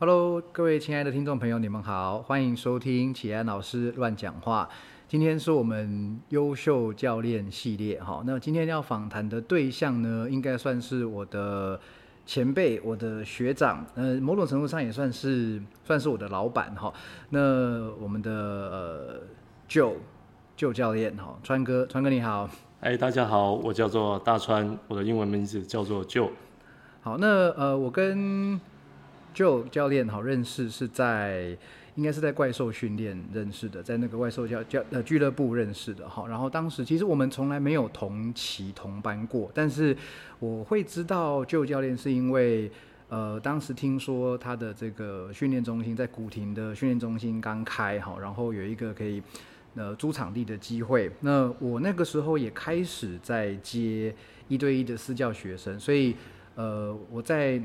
Hello，各位亲爱的听众朋友，你们好，欢迎收听启安老师乱讲话。今天是我们优秀教练系列，哈，那今天要访谈的对象呢，应该算是我的前辈，我的学长，呃，某种程度上也算是算是我的老板，哈。那我们的呃旧旧教练，哈，川哥，川哥你好。哎，大家好，我叫做大川，我的英文名字叫做旧。好，那呃，我跟旧教练好认识是在应该是在怪兽训练认识的，在那个怪兽教教呃俱乐部认识的哈。然后当时其实我们从来没有同期同班过，但是我会知道旧教练是因为呃当时听说他的这个训练中心在古亭的训练中心刚开哈，然后有一个可以呃租场地的机会。那我那个时候也开始在接一对一的私教学生，所以呃我在。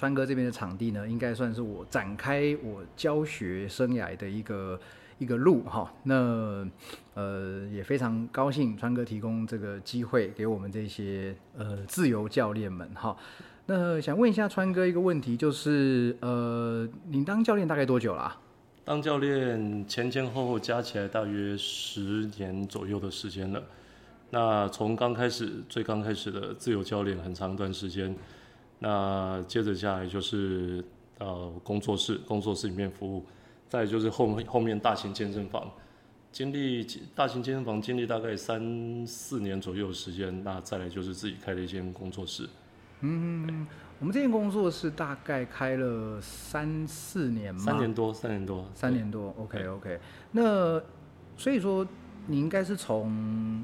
川哥这边的场地呢，应该算是我展开我教学生涯的一个一个路哈。那呃也非常高兴川哥提供这个机会给我们这些呃自由教练们哈。那想问一下川哥一个问题，就是呃你当教练大概多久了？当教练前前后后加起来大约十年左右的时间了。那从刚开始最刚开始的自由教练，很长一段时间。那接着下来就是呃工作室，工作室里面服务，再就是后面后面大型健身房，经历大型健身房经历大概三四年左右的时间，那再来就是自己开了一间工作室。嗯，我们这间工作室大概开了三四年吗？三年多，三年多，三年多。OK OK，那所以说你应该是从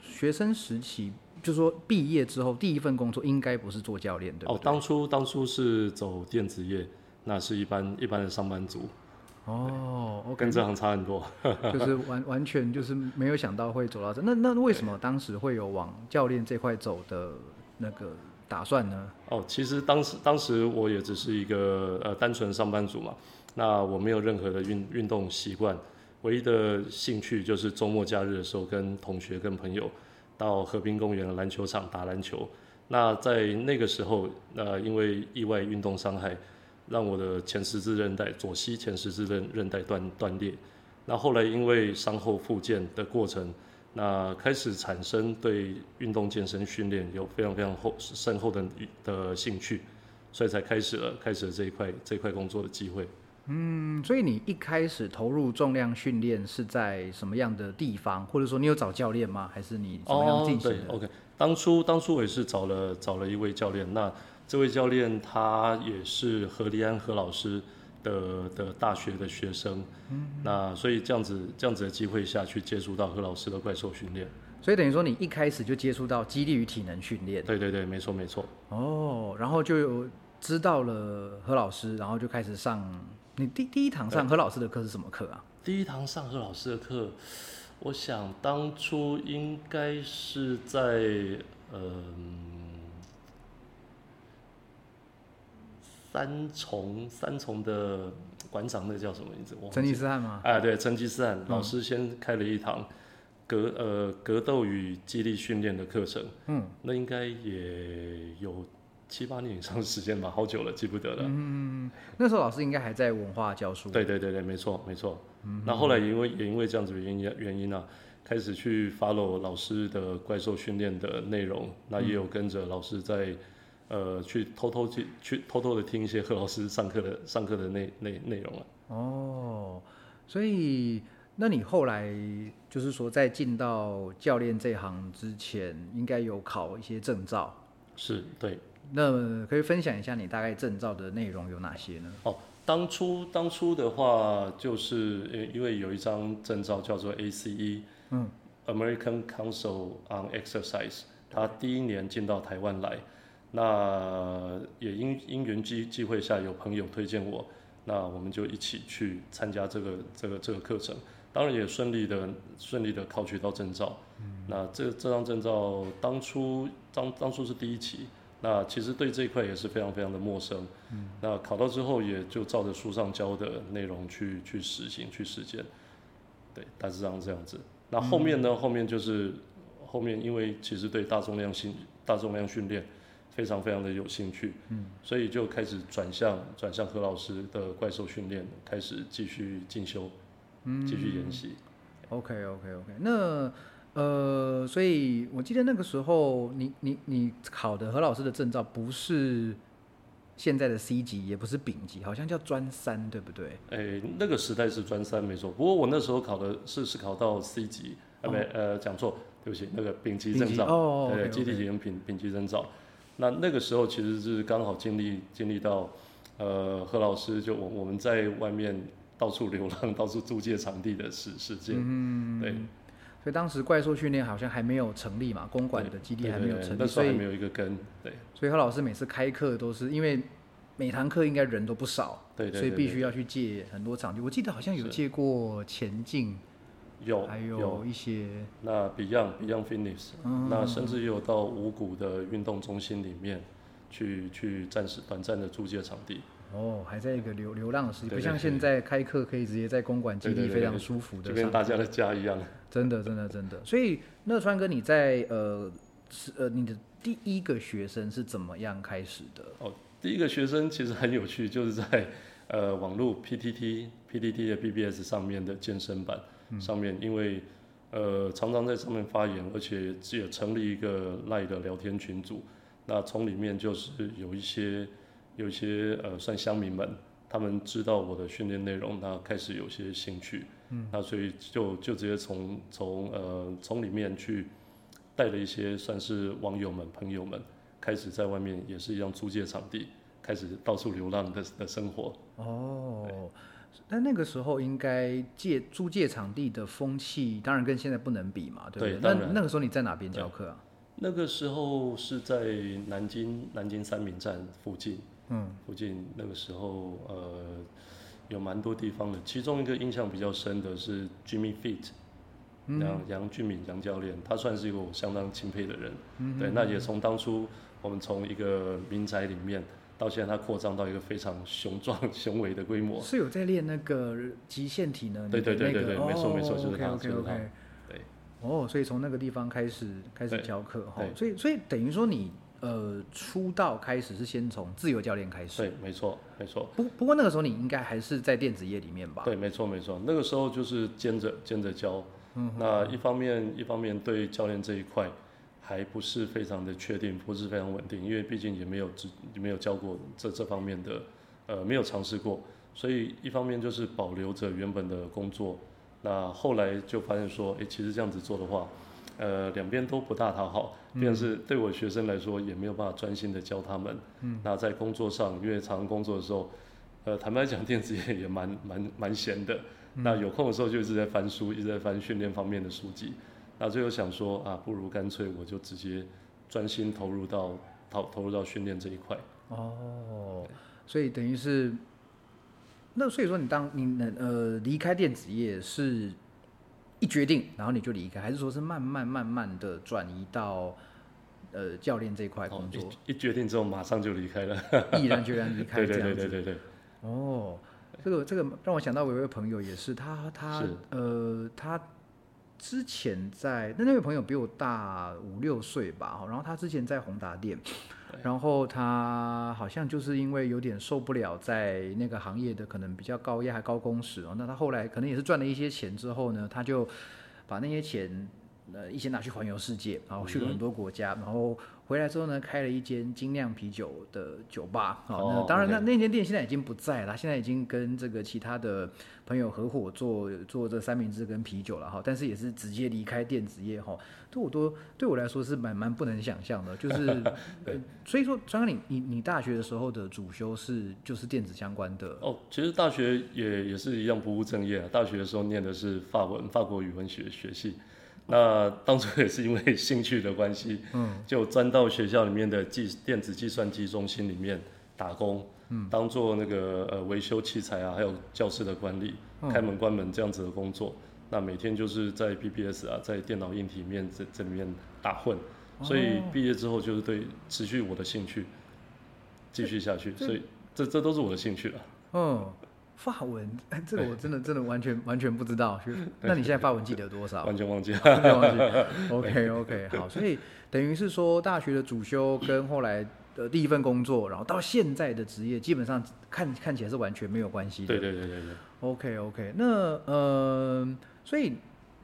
学生时期。就说毕业之后第一份工作应该不是做教练对哦，当初当初是走电子业，那是一般一般的上班族哦，跟这行差很多，就是完完全就是没有想到会走到这，那那为什么当时会有往教练这块走的那个打算呢？哦，其实当时当时我也只是一个呃单纯上班族嘛，那我没有任何的运运动习惯，唯一的兴趣就是周末假日的时候跟同学跟朋友。到河滨公园的篮球场打篮球。那在那个时候，呃，因为意外运动伤害，让我的前十字韧带左膝前十字韧韧带断断裂。那后来因为伤后复健的过程，那开始产生对运动健身训练有非常非常厚深厚的的兴趣，所以才开始了开始了这一块这一块工作的机会。嗯，所以你一开始投入重量训练是在什么样的地方，或者说你有找教练吗？还是你怎么样进行的？OK，当初当初我也是找了找了一位教练，那这位教练他也是何立安何老师的的大学的学生，嗯，那所以这样子这样子的机会下去接触到何老师的怪兽训练，所以等于说你一开始就接触到激励与体能训练，对对对，没错没错。哦，然后就有知道了何老师，然后就开始上。你第第一堂上何老师的课是什么课啊？第一堂上何老师的课，我想当初应该是在嗯三重三重的馆长，那叫什么名字？成吉思汗吗？哎，对，成吉思汗老师先开了一堂格呃格斗与激励训练的课程。嗯，那应该也有。七八年以上的时间吧，好久了，记不得了。嗯，那时候老师应该还在文化教书。对对对对，没错没错。嗯，那后来因为也因为这样子的原因原因呢，开始去 follow 老师的怪兽训练的内容，那也有跟着老师在呃去偷偷去去偷偷的听一些何老师上课的上课的内内内容了。哦，所以那你后来就是说在进到教练这行之前，应该有考一些证照。是对。那可以分享一下你大概证照的内容有哪些呢？哦，当初当初的话，就是因为有一张证照叫做 ACE，嗯，American Council on Exercise，他第一年进到台湾来，那也因因缘机机会下有朋友推荐我，那我们就一起去参加这个这个这个课程，当然也顺利的顺利的考取到证照。嗯，那这这张证照当初当当初是第一期。那其实对这一块也是非常非常的陌生，嗯，那考到之后也就照着书上教的内容去去实行去实践，对，大致上这样子。那后面呢？后面就是后面因为其实对大重量训大重量训练非常非常的有兴趣，嗯，所以就开始转向转向何老师的怪兽训练，开始继续进修，嗯，继续研习。OK OK OK，那呃，所以我记得那个时候你你你考的何老师的证照不是现在的 C 级，也不是丙级，好像叫专三，对不对？哎，那个时代是专三没错，不过我那时候考的是是考到 C 级，啊没呃讲错，对不起，那个丙级证照，哦，对，基地体验丙丙级证照。那那个时候其实是刚好经历经历到，呃，何老师就我我们在外面到处流浪、到处租借场地的事事件，嗯，对。所以当时怪兽训练好像还没有成立嘛，公馆的基地还没有成立，所以没有一个根，对。所以何老师每次开课都是因为每堂课应该人都不少，对对，所以必须要去借很多场地。我记得好像有借过前进。有，还有一些那 Beyond Beyond Fitness，那甚至也有到五谷的运动中心里面去去暂时短暂的租借场地。哦，还在一个流流浪的时期，不像现在开课可以直接在公馆基地非常舒服的，就跟大家的家一样。真的，真的，真的。所以，那川哥你在呃是呃你的第一个学生是怎么样开始的？哦，第一个学生其实很有趣，就是在呃网络 PTT PTT 的 BBS 上面的健身版。上面因为呃常常在上面发言，而且也成立一个赖的聊天群组。那从里面就是有一些有一些呃算乡民们，他们知道我的训练内容，那开始有些兴趣。嗯，那所以就就直接从从呃从里面去带了一些算是网友们朋友们，开始在外面也是一样租借场地，开始到处流浪的的生活。哦。但那个时候应该借租借场地的风气，当然跟现在不能比嘛，对不对？那那个时候你在哪边教课啊？那个时候是在南京南京三明站附近，嗯，附近那个时候呃有蛮多地方的，其中一个印象比较深的是 Jimmy Fit，杨杨俊敏杨教练，他算是一个我相当钦佩的人，嗯对，那也从当初我们从一个民宅里面。到现在，它扩张到一个非常雄壮、雄伟的规模。是有在练那个极限体能？对对对对对，没错没错，就是他，就是他。对。哦，所以从那个地方开始开始教课哈，所以所以等于说你呃出道开始是先从自由教练开始。对，没错没错。不不过那个时候你应该还是在电子业里面吧？对，没错没错，那个时候就是兼着兼着教。嗯。那一方面一方面对教练这一块。还不是非常的确定，不是非常稳定，因为毕竟也没有只没有教过这这方面的，呃，没有尝试过，所以一方面就是保留着原本的工作，那后来就发现说，哎，其实这样子做的话，呃，两边都不大讨好，便是对我学生来说也没有办法专心的教他们，嗯，那在工作上，因为常工作的时候，呃，坦白讲，电子业也蛮蛮蛮闲的，那有空的时候就一直在翻书，一直在翻训练方面的书籍。那最后想说啊，不如干脆我就直接专心投入到投投入到训练这一块。哦，所以等于是，那所以说你当你能呃离开电子业是一决定，然后你就离开，还是说是慢慢慢慢的转移到呃教练这一块工作？一决定之后马上就离开了，毅然决然离开 这样子。对对对对对。哦，这个这个让我想到我一位朋友也是，他他呃他。之前在那那位朋友比我大五六岁吧，然后他之前在宏达店，然后他好像就是因为有点受不了在那个行业的可能比较高压还高工时哦，那他后来可能也是赚了一些钱之后呢，他就把那些钱呃一些拿去环游世界，然后去了很多国家，然后。回来之后呢，开了一间精酿啤酒的酒吧。好，那当然，那那间店现在已经不在了，现在已经跟这个其他的朋友合伙做做这三明治跟啤酒了哈。但是也是直接离开电子业哈，对我都对我来说是蛮蛮不能想象的。就是，所以说，张哥，你你你大学的时候的主修是就是电子相关的？哦，其实大学也也是一样不务正业啊。大学的时候念的是法文，法国语文学学系。那当初也是因为兴趣的关系，嗯，就钻到学校里面的计电子计算机中心里面打工，嗯，当做那个呃维修器材啊，还有教室的管理、开门关门这样子的工作。那每天就是在 BBS 啊，在电脑硬体面这这里面打混，所以毕业之后就是对持续我的兴趣继续下去，所以这这都是我的兴趣了。嗯。法文，哎，这个我真的真的完全完全不知道。那你现在法文记得多少？完全忘记了。忘记。OK OK，好，所以等于是说大学的主修跟后来的第一份工作，然后到现在的职业，基本上看看起来是完全没有关系的。对对对对对。OK OK，那呃，所以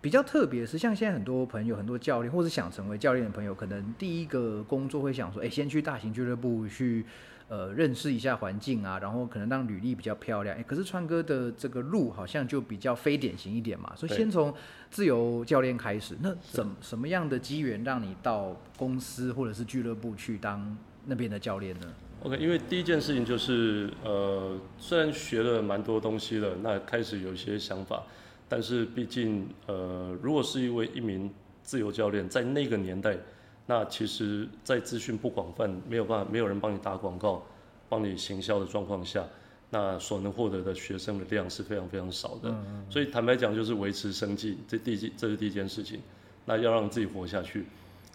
比较特别是，像现在很多朋友、很多教练，或是想成为教练的朋友，可能第一个工作会想说，哎，先去大型俱乐部去呃认识一下环境啊，然后可能让履历比较漂亮。哎，可是川哥的这个路好像就比较非典型一点嘛，所以先从自由教练开始。那怎什么样的机缘让你到公司或者是俱乐部去当那边的教练呢？OK，因为第一件事情就是，呃，虽然学了蛮多东西了，那开始有一些想法，但是毕竟，呃，如果是一位一名自由教练，在那个年代，那其实，在资讯不广泛，没有办法，没有人帮你打广告，帮你行销的状况下，那所能获得的学生的量是非常非常少的。所以坦白讲，就是维持生计，这第一，这是第一件事情。那要让自己活下去。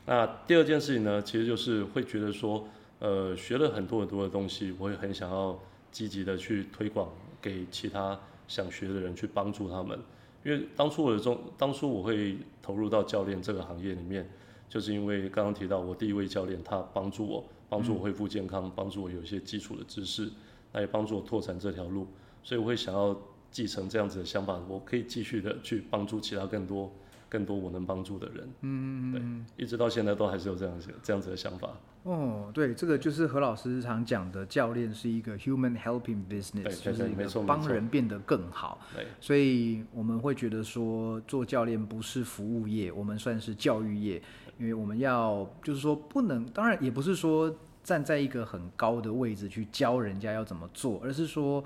那第二件事情呢，其实就是会觉得说。呃，学了很多很多的东西，我也很想要积极的去推广给其他想学的人，去帮助他们。因为当初我的中，当初我会投入到教练这个行业里面，就是因为刚刚提到我第一位教练，他帮助我，帮助我恢复健康，帮助我有一些基础的知识，那也帮助我拓展这条路。所以我会想要继承这样子的想法，我可以继续的去帮助其他更多、更多我能帮助的人。嗯，对，一直到现在都还是有这样子、这样子的想法。哦，对，这个就是何老师常讲的，教练是一个 human helping business，就是一个帮人变得更好。对所以我们会觉得说，做教练不是服务业，我们算是教育业，因为我们要就是说不能，当然也不是说站在一个很高的位置去教人家要怎么做，而是说，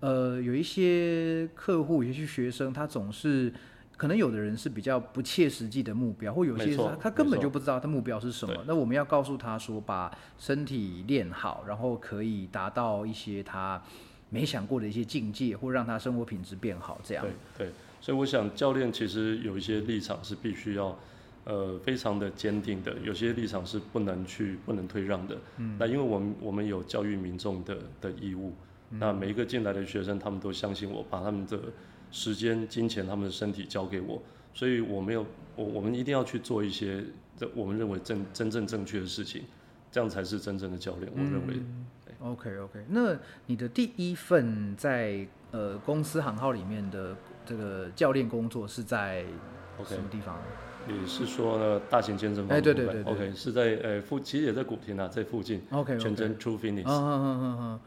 呃，有一些客户，有些学生，他总是。可能有的人是比较不切实际的目标，或有些他他根本就不知道他目标是什么。那我们要告诉他说，把身体练好，然后可以达到一些他没想过的一些境界，或让他生活品质变好。这样对对，所以我想教练其实有一些立场是必须要呃非常的坚定的，有些立场是不能去不能退让的。嗯，那因为我们我们有教育民众的的义务，那每一个进来的学生他们都相信我，把他们的。时间、金钱，他们的身体交给我，所以我没有我，我们一定要去做一些这我们认为正真正正确的事情，这样才是真正的教练。我认为。OK OK，那你的第一份在呃公司行号里面的这个教练工作是在什么地方？你是说呢？大型健身房？哎，对对对，OK，是在呃附，其实也在古亭啊，在附近。OK，全真 True Fitness。嗯嗯嗯嗯。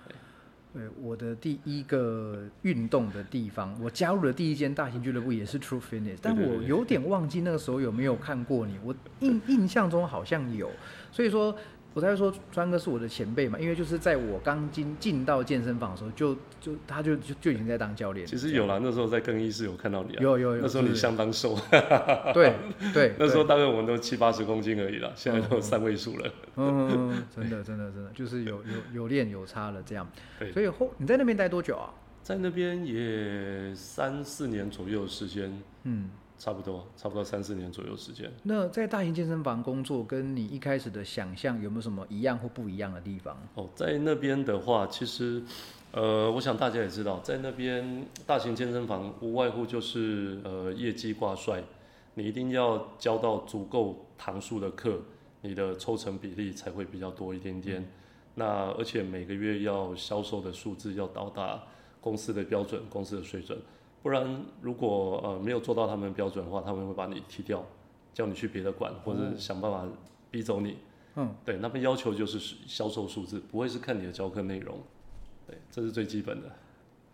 对，我的第一个运动的地方，我加入的第一间大型俱乐部也是 True Fitness，但我有点忘记那个时候有没有看过你，我印印象中好像有，所以说。我才说川哥是我的前辈嘛，因为就是在我刚进进到健身房的时候，就就他就就就已经在当教练。其实有啦，那时候在更衣室有看到你啊。有有有。那时候你相当瘦。对 对。那时候大概我们都七八十公斤而已啦，现在都三位数了。嗯，真的真的真的，就是有有有练有差了这样。所以后你在那边待多久啊？在那边也三四年左右时间。嗯。差不多，差不多三四年左右时间。那在大型健身房工作，跟你一开始的想象有没有什么一样或不一样的地方？哦，在那边的话，其实，呃，我想大家也知道，在那边大型健身房无外乎就是呃业绩挂帅，你一定要教到足够堂数的课，你的抽成比例才会比较多一点点。那而且每个月要销售的数字要到达公司的标准，公司的水准。不然，如果呃没有做到他们标准的话，他们会把你踢掉，叫你去别的馆，或者想办法逼走你。嗯，对，他们要求就是销售数字，不会是看你的教课内容。对，这是最基本的。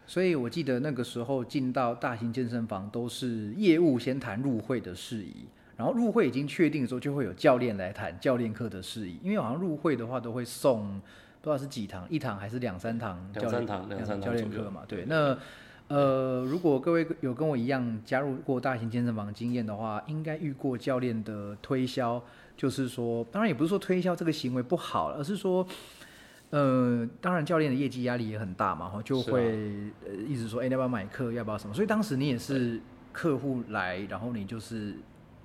所以我记得那个时候进到大型健身房，都是业务先谈入会的事宜，然后入会已经确定的时候，就会有教练来谈教练课的事宜。因为好像入会的话，都会送不知道是几堂，一堂还是两三堂两三堂两三堂教练课嘛？对，那。呃，如果各位有跟我一样加入过大型健身房经验的话，应该遇过教练的推销，就是说，当然也不是说推销这个行为不好，而是说，呃，当然教练的业绩压力也很大嘛，哈，就会呃一直说，哎，要不要买课，要不要什么？所以当时你也是客户来，然后你就是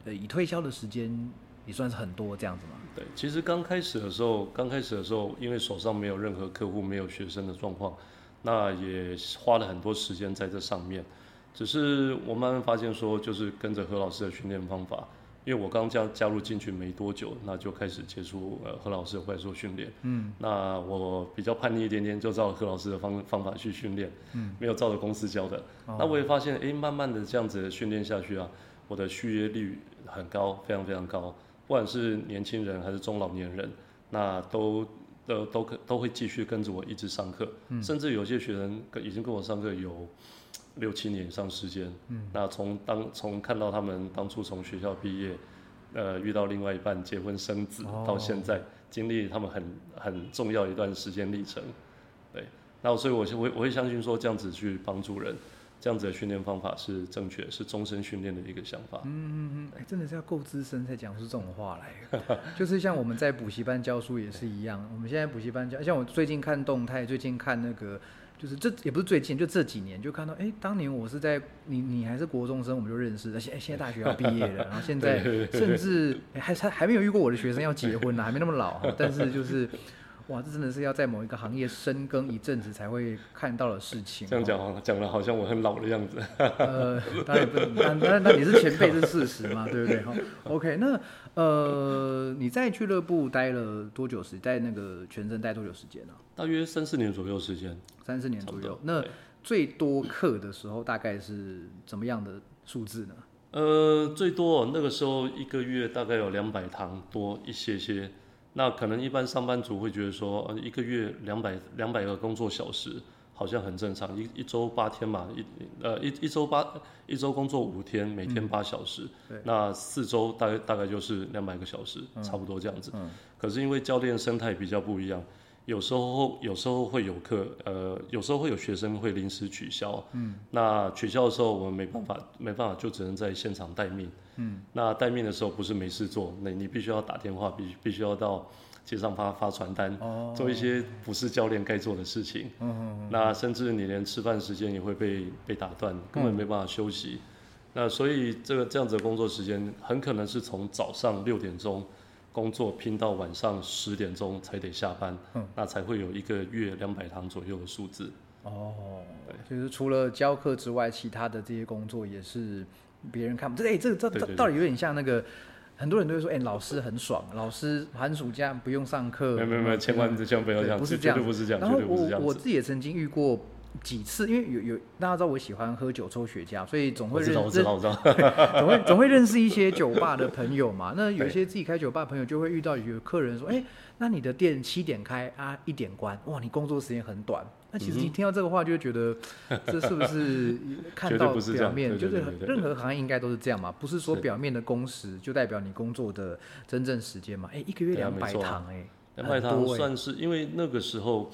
呃以推销的时间也算是很多这样子嘛。对，其实刚开始的时候，刚开始的时候，因为手上没有任何客户，没有学生的状况。那也花了很多时间在这上面，只是我慢慢发现说，就是跟着何老师的训练方法，因为我刚加加入进去没多久，那就开始接触呃何老师的快速训练。嗯，那我比较叛逆一点点，就照何老师的方方法去训练。嗯，没有照着公司教的。那我也发现，哎，慢慢的这样子训练下去啊，我的续约率很高，非常非常高。不管是年轻人还是中老年人，那都都都可都会继续跟着我一直上课。嗯，甚至有些学生跟已经跟我上课有。六七年以上时间，嗯，那从当从看到他们当初从学校毕业，呃，遇到另外一半结婚生子，到现在经历他们很很重要一段时间历程，对，那所以我我我会相信说这样子去帮助人，这样子的训练方法是正确，是终身训练的一个想法。嗯嗯嗯，哎，真的是要够资深才讲出这种话来，就是像我们在补习班教书也是一样，我们现在补习班教，像我最近看动态，最近看那个。就是这也不是最近，就这几年就看到，哎，当年我是在你你还是国中生，我们就认识，而且现在大学要毕业了，然后现在 甚至还还还没有遇过我的学生要结婚呢，还没那么老，但是就是。哇，这真的是要在某一个行业深耕一阵子才会看到的事情。这样讲，讲的好像我很老的样子。呃，当然不，但但那你是前辈是事实嘛，对不对？好，OK，那呃，你在俱乐部待了多久时？在那个全身待多久时间呢？大约三四年左右时间。三四年左右。那最多课的时候大概是怎么样的数字呢？呃，最多那个时候一个月大概有两百堂多一些些。那可能一般上班族会觉得说，呃，一个月两百两百个工作小时好像很正常，一一周八天嘛，一呃一一周八一周工作五天，每天八小时，那四周大概大概就是两百个小时，差不多这样子。可是因为教练生态比较不一样。有时候有时候会有课，呃，有时候会有学生会临时取消。嗯，那取消的时候我们没办法，没办法就只能在现场待命。嗯，那待命的时候不是没事做，那你必须要打电话，必必须要到街上发发传单，做一些不是教练该做的事情。嗯嗯那甚至你连吃饭时间也会被被打断，根本没办法休息。那所以这个这样子的工作时间很可能是从早上六点钟。工作拼到晚上十点钟才得下班，嗯，那才会有一个月两百堂左右的数字。哦，对，就是除了教课之外，其他的这些工作也是别人看不。这哎，这这这到底有点像那个，很多人都会说，哎，老师很爽，老师寒暑假不用上课。没有没有没有，千万千万不要这样，不是这样，不是这样。然后我我自己也曾经遇过。几次，因为有有大家知道我喜欢喝酒抽雪茄，所以总会认识，总会 总会认识一些酒吧的朋友嘛。那有些自己开酒吧朋友就会遇到有客人说：“哎，那你的店七点开啊，一点关，哇，你工作时间很短。”那其实你听到这个话就会觉得，这是不是 看到表面？就是任何行业应该都是这样嘛？不是说表面的工时就代表你工作的真正时间嘛？哎，一个月两百堂，哎，两百堂算是因为那个时候。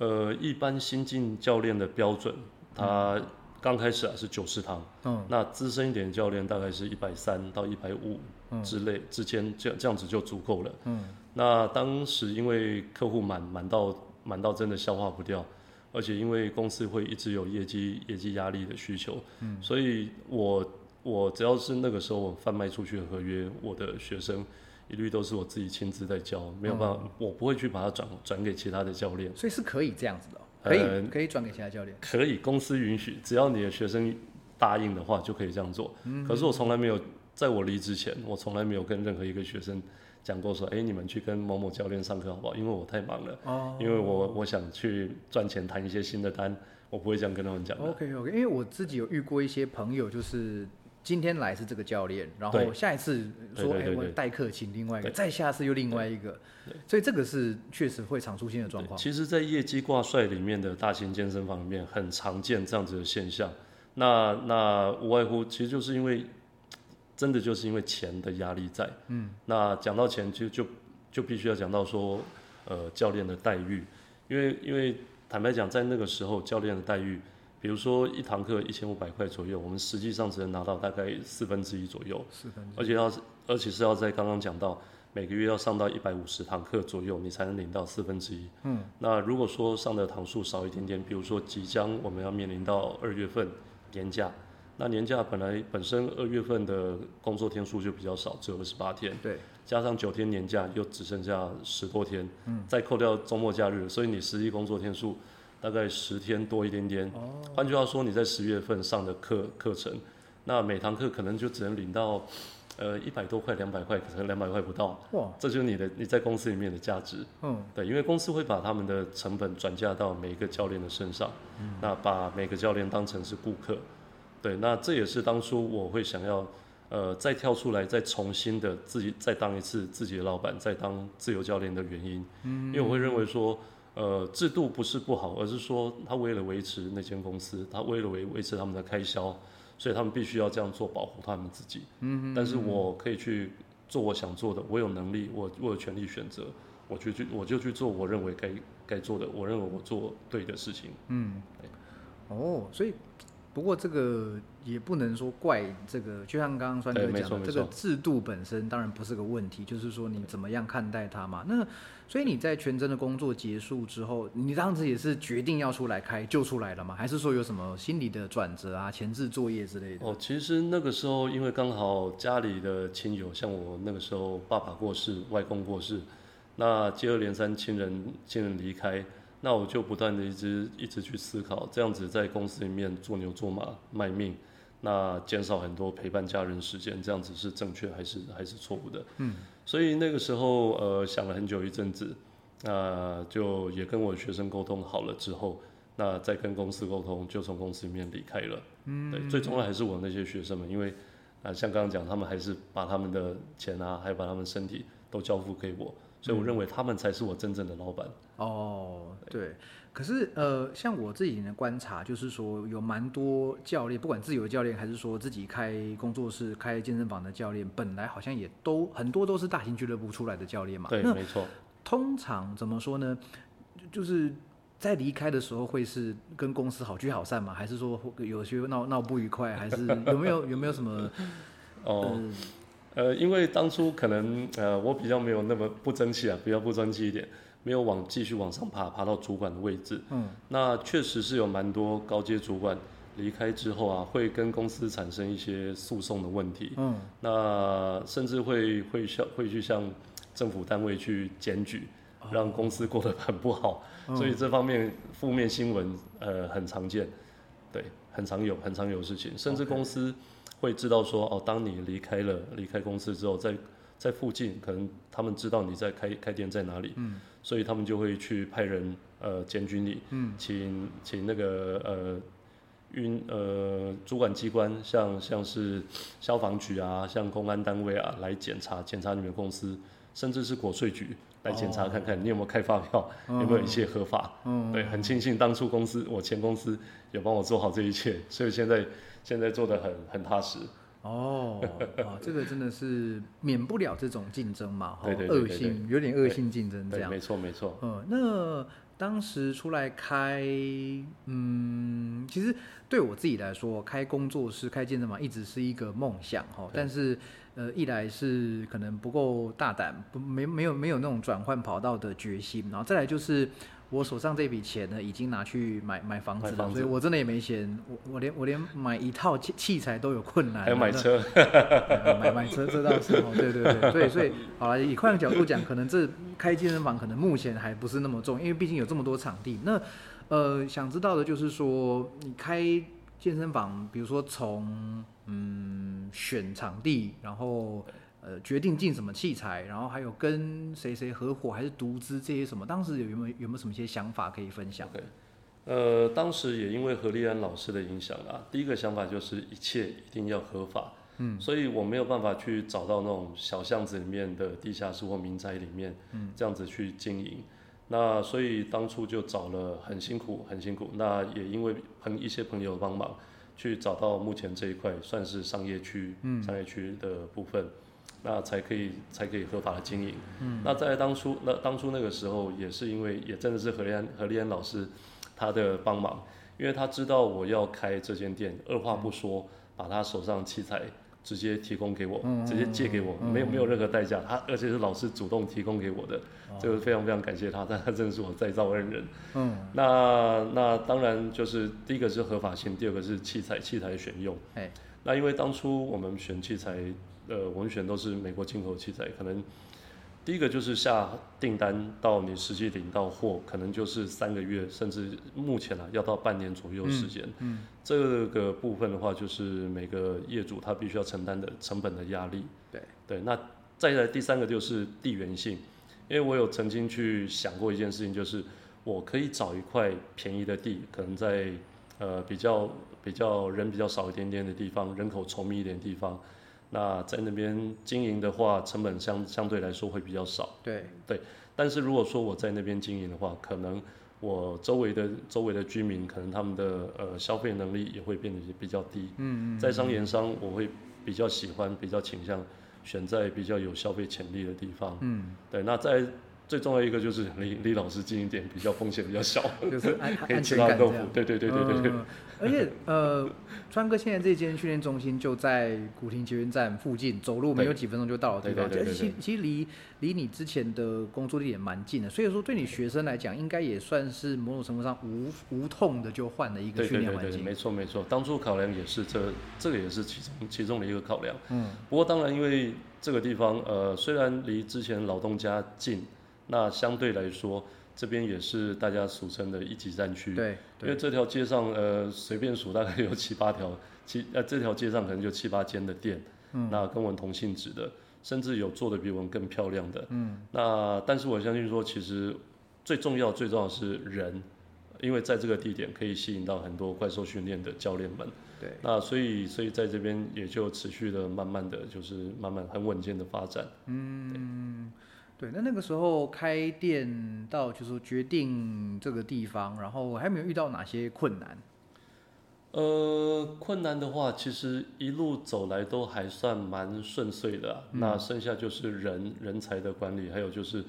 呃，一般新进教练的标准，他刚开始啊是九十堂，嗯，那资深一点教练大概是一百三到一百五之类之间，这样这样子就足够了，嗯，那当时因为客户满满到满到真的消化不掉，而且因为公司会一直有业绩业绩压力的需求，嗯，所以我我只要是那个时候我贩卖出去的合约，我的学生。一律都是我自己亲自在教，没有办法，我不会去把它转转给其他的教练。所以是可以这样子的，可以可以转给其他教练。可以，公司允许，只要你的学生答应的话，就可以这样做。可是我从来没有，在我离职前，我从来没有跟任何一个学生讲过说，哎，你们去跟某某教练上课好不好？因为我太忙了，哦，因为我我想去赚钱，谈一些新的单，我不会这样跟他们讲。OK OK，因为我自己有遇过一些朋友，就是。今天来是这个教练，然后下一次说哎我代课请另外一个，再下次又另外一个，所以这个是确实会常出现的状况。其实，在业绩挂帅里面的大型健身房里面，很常见这样子的现象。那那无外乎，其实就是因为真的就是因为钱的压力在。嗯。那讲到钱，就就就必须要讲到说，呃，教练的待遇，因为因为坦白讲，在那个时候，教练的待遇。比如说一堂课一千五百块左右，我们实际上只能拿到大概四分之一左右，四分之而且要而且是要在刚刚讲到每个月要上到一百五十堂课左右，你才能领到四分之一。嗯，那如果说上的堂数少一点点，比如说即将我们要面临到二月份年假，那年假本来本身二月份的工作天数就比较少，只有二十八天，对，加上九天年假又只剩下十多天，嗯，再扣掉周末假日，所以你实际工作天数。大概十天多一点点，换句话说，你在十月份上的课课程，那每堂课可能就只能领到，呃，一百多块、两百块，可能两百块不到。哇，这就是你的你在公司里面的价值。嗯，对，因为公司会把他们的成本转嫁到每一个教练的身上，那把每个教练当成是顾客。对，那这也是当初我会想要，呃，再跳出来，再重新的自己再当一次自己的老板，再当自由教练的原因。嗯，因为我会认为说，呃，制度不是不好，而是说他为了维持那间公司，他为了维维持他们的开销。所以他们必须要这样做，保护他们自己。嗯但是我可以去做我想做的，我有能力，我我有权利选择，我就去我就去做我认为该该做的，我认为我做对的事情。嗯。哦，所以。不过这个也不能说怪这个，就像刚刚川哥讲的，这个制度本身当然不是个问题，就是说你怎么样看待它嘛。那所以你在全真的工作结束之后，你当时也是决定要出来开就出来了吗？还是说有什么心理的转折啊、前置作业之类的？哦，其实那个时候因为刚好家里的亲友，像我那个时候爸爸过世、外公过世，那接二连三亲人亲人离开。那我就不断的一直一直去思考，这样子在公司里面做牛做马卖命，那减少很多陪伴家人时间，这样子是正确还是还是错误的？嗯，所以那个时候呃想了很久一阵子，那就也跟我学生沟通好了之后，那再跟公司沟通，就从公司里面离开了。嗯，对，最重要还是我那些学生们，因为啊像刚刚讲，他们还是把他们的钱啊，还有把他们身体都交付给我。所以我认为他们才是我真正的老板。哦，对。可是呃，像我自己的观察，就是说有蛮多教练，不管自由教练还是说自己开工作室、开健身房的教练，本来好像也都很多都是大型俱乐部出来的教练嘛。对，没错。通常怎么说呢？就是在离开的时候会是跟公司好聚好散吗，还是说有些闹闹不愉快，还是有没有有没有什么？哦。呃，因为当初可能呃，我比较没有那么不争气啊，比较不争气一点，没有往继续往上爬，爬到主管的位置。嗯，那确实是有蛮多高阶主管离开之后啊，会跟公司产生一些诉讼的问题。嗯，那甚至会会向会去向政府单位去检举，让公司过得很不好。所以这方面负面新闻呃很常见，对，很常有，很常有事情，甚至公司。会知道说哦，当你离开了离开公司之后，在在附近可能他们知道你在开开店在哪里，嗯，所以他们就会去派人呃检举你，嗯，请请那个呃运呃主管机关，像像是消防局啊，像公安单位啊来检查检查你们公司，甚至是国税局来检查看看你有没有开发票，有没有一切合法，嗯，对，很庆幸当初公司我前公司有帮我做好这一切，所以现在。现在做的很很踏实哦，啊，这个真的是免不了这种竞争嘛，哈，恶性有点恶性竞争这样，没错没错。嗯，那当时出来开，嗯，其实对我自己来说，开工作室、开健身房一直是一个梦想哈，但是呃，一来是可能不够大胆，不没没有没有那种转换跑道的决心，然后再来就是。我手上这笔钱呢，已经拿去买买房子了，所以我真的也没钱。我我连我连买一套器器材都有困难。还有买车，买买车这倒是哦，对对对，所以所以好了，以换个角度讲，可能这开健身房可能目前还不是那么重，因为毕竟有这么多场地。那呃，想知道的就是说，你开健身房，比如说从嗯选场地，然后。呃，决定进什么器材，然后还有跟谁谁合伙还是独资这些什么，当时有没有有没有什么一些想法可以分享？对，呃，当时也因为何立安老师的影响啊，第一个想法就是一切一定要合法，嗯，所以我没有办法去找到那种小巷子里面的地下室或民宅里面，嗯，这样子去经营，那所以当初就找了很辛苦很辛苦，那也因为朋一些朋友帮忙，去找到目前这一块算是商业区，嗯，商业区的部分。那才可以才可以合法的经营。嗯，那在当初那当初那个时候，也是因为也真的是何立安何立安老师他的帮忙，因为他知道我要开这间店，二话不说，把他手上器材直接提供给我，直接借给我，没有没有任何代价，他而且是老师主动提供给我的，这个非常非常感谢他，但他真的是我再造恩人。嗯，那那当然就是第一个是合法性，第二个是器材器材选用。哎，那因为当初我们选器材。呃，我们选都是美国进口器材，可能第一个就是下订单到你实际领到货，可能就是三个月，甚至目前啊要到半年左右时间。嗯，这个部分的话，就是每个业主他必须要承担的成本的压力。对对，那再来第三个就是地缘性，因为我有曾经去想过一件事情，就是我可以找一块便宜的地，可能在呃比较比较人比较少一点点的地方，人口稠密一点的地方。那在那边经营的话，成本相相对来说会比较少。对对，但是如果说我在那边经营的话，可能我周围的周围的居民，可能他们的呃消费能力也会变得比较低。嗯嗯。在商言商，我会比较喜欢，比较倾向选在比较有消费潜力的地方。嗯。对，那在。最重要一个就是李李老师近一点，比较风险比较小，就是安 安全感豆腐，对对对对对对。而且呃，川哥现在这间训练中心就在古亭捷运站附近，走路没有几分钟就到了地方。对对其其实离离你之前的工作地点蛮近的，所以说对你学生来讲，应该也算是某种程度上无无痛的就换了一个训练环境。没错没错，当初考量也是这这个也是其中其中的一个考量。嗯。不过当然，因为这个地方呃，虽然离之前老东家近。那相对来说，这边也是大家俗称的一级战区。对，因为这条街上，呃，随便数大概有七八条，七呃这条街上可能就七八间的店。嗯。那跟我们同性质的，甚至有做的比我们更漂亮的。嗯。那但是我相信说，其实最重要最重要是人，因为在这个地点可以吸引到很多怪兽训练的教练们。对。那所以所以在这边也就持续的慢慢的就是慢慢很稳健的发展。嗯。对，那那个时候开店到就是决定这个地方，然后还没有遇到哪些困难？呃，困难的话，其实一路走来都还算蛮顺遂的。那剩下就是人人才的管理，还有就是。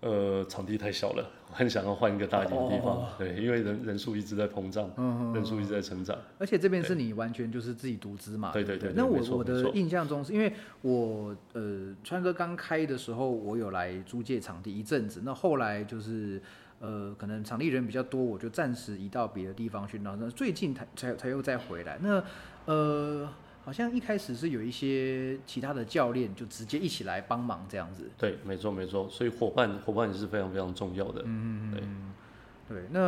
呃，场地太小了，很想要换一个大一点的地方。对，因为人人数一直在膨胀，人数一直在成长。而且这边是你完全就是自己独资嘛？对对对。那我我的印象中是因为我呃川哥刚开的时候，我有来租借场地一阵子。那后来就是呃可能场地人比较多，我就暂时移到别的地方去。然后那最近才才才又再回来。那呃。好像一开始是有一些其他的教练就直接一起来帮忙这样子。对，没错没错，所以伙伴伙伴也是非常非常重要的。嗯嗯对对，那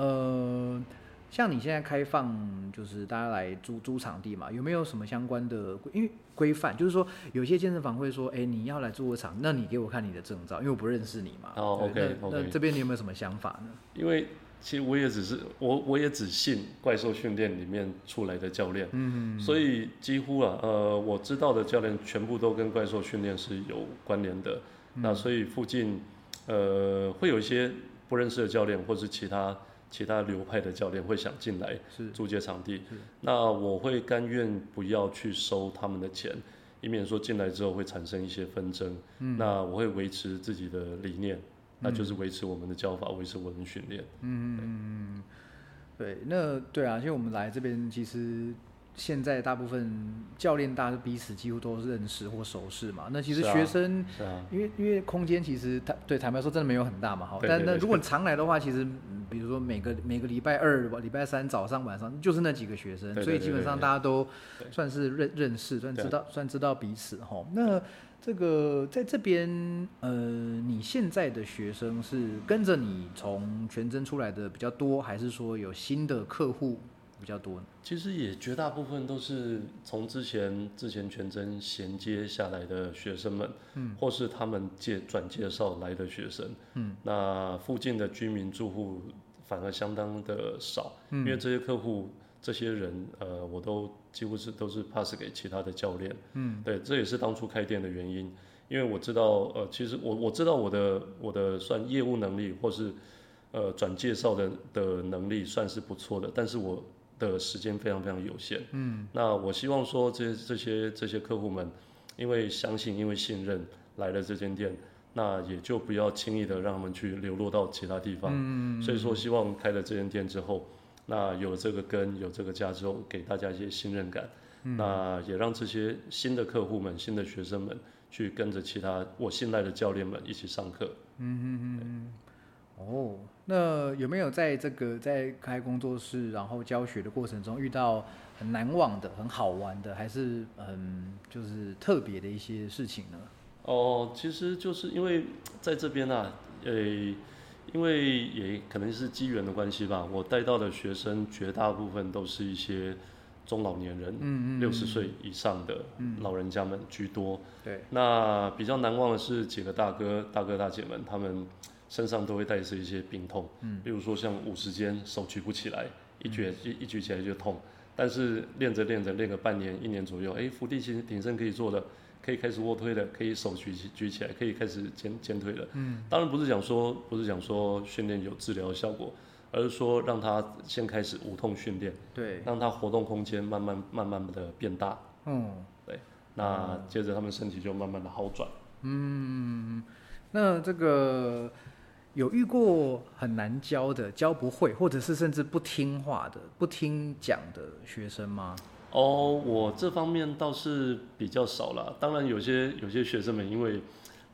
呃，像你现在开放就是大家来租租场地嘛，有没有什么相关的因为规范？就是说有些健身房会说，哎，你要来租我场，那你给我看你的证照，因为我不认识你嘛。哦，OK OK。那这边你有没有什么想法呢？因为其实我也只是我我也只信怪兽训练里面出来的教练，嗯，所以几乎啊，呃，我知道的教练全部都跟怪兽训练是有关联的。那所以附近，呃，会有一些不认识的教练，或是其他其他流派的教练会想进来租借场地。那我会甘愿不要去收他们的钱，以免说进来之后会产生一些纷争。那我会维持自己的理念。那就是维持我们的教法，维持我们训练。嗯对，那对啊，因为我们来这边，其实现在大部分教练大家彼此几乎都是认识或熟识嘛。那其实学生，因为因为空间其实他对坦白说真的没有很大嘛。好，但那如果 常来的话，其实比如说每个每个礼拜二、礼拜三早上、晚上就是那几个学生，所以基本上大家都算是认认识，算知道算知道彼此哈。那这个在这边，呃，你现在的学生是跟着你从全真出来的比较多，还是说有新的客户比较多呢？其实也绝大部分都是从之前之前全真衔接下来的学生们，嗯，或是他们介转介绍来的学生，嗯，那附近的居民住户反而相当的少，因为这些客户。这些人，呃，我都几乎是都是 pass 给其他的教练，嗯，对，这也是当初开店的原因，因为我知道，呃，其实我我知道我的我的算业务能力或是，呃，转介绍的的能力算是不错的，但是我的时间非常非常有限，嗯，那我希望说这这些这些客户们，因为相信，因为信任来了这间店，那也就不要轻易的让他们去流落到其他地方，嗯，所以说希望开了这间店之后。那有这个根，有这个家之后，给大家一些信任感，那也让这些新的客户们、新的学生们去跟着其他我信赖的教练们一起上课。嗯嗯嗯嗯。哦，那有没有在这个在开工作室然后教学的过程中遇到很难忘的、很好玩的，还是很就是特别的一些事情呢？哦，其实就是因为在这边啊，呃，因为也可能是机缘的关系吧，我带到的学生绝大部分都是一些中老年人，嗯嗯，六十岁以上的老人家们居多。对，那比较难忘的是几个大哥、大哥大姐们，他们身上都会带着一些病痛，嗯，比如说像五十肩，手举不起来，一举一一举起来就痛，但是练着练着练个半年、一年左右，哎，伏地挺挺身可以做的。可以开始卧推的，可以手举起举起来，可以开始肩肩推了。嗯，当然不是讲说不是讲说训练有治疗效果，而是说让他先开始无痛训练，对，让他活动空间慢慢慢慢的变大。嗯，对，那接着他们身体就慢慢的好转。嗯，那这个有遇过很难教的、教不会，或者是甚至不听话的、不听讲的学生吗？哦，我这方面倒是比较少了。当然，有些有些学生们因为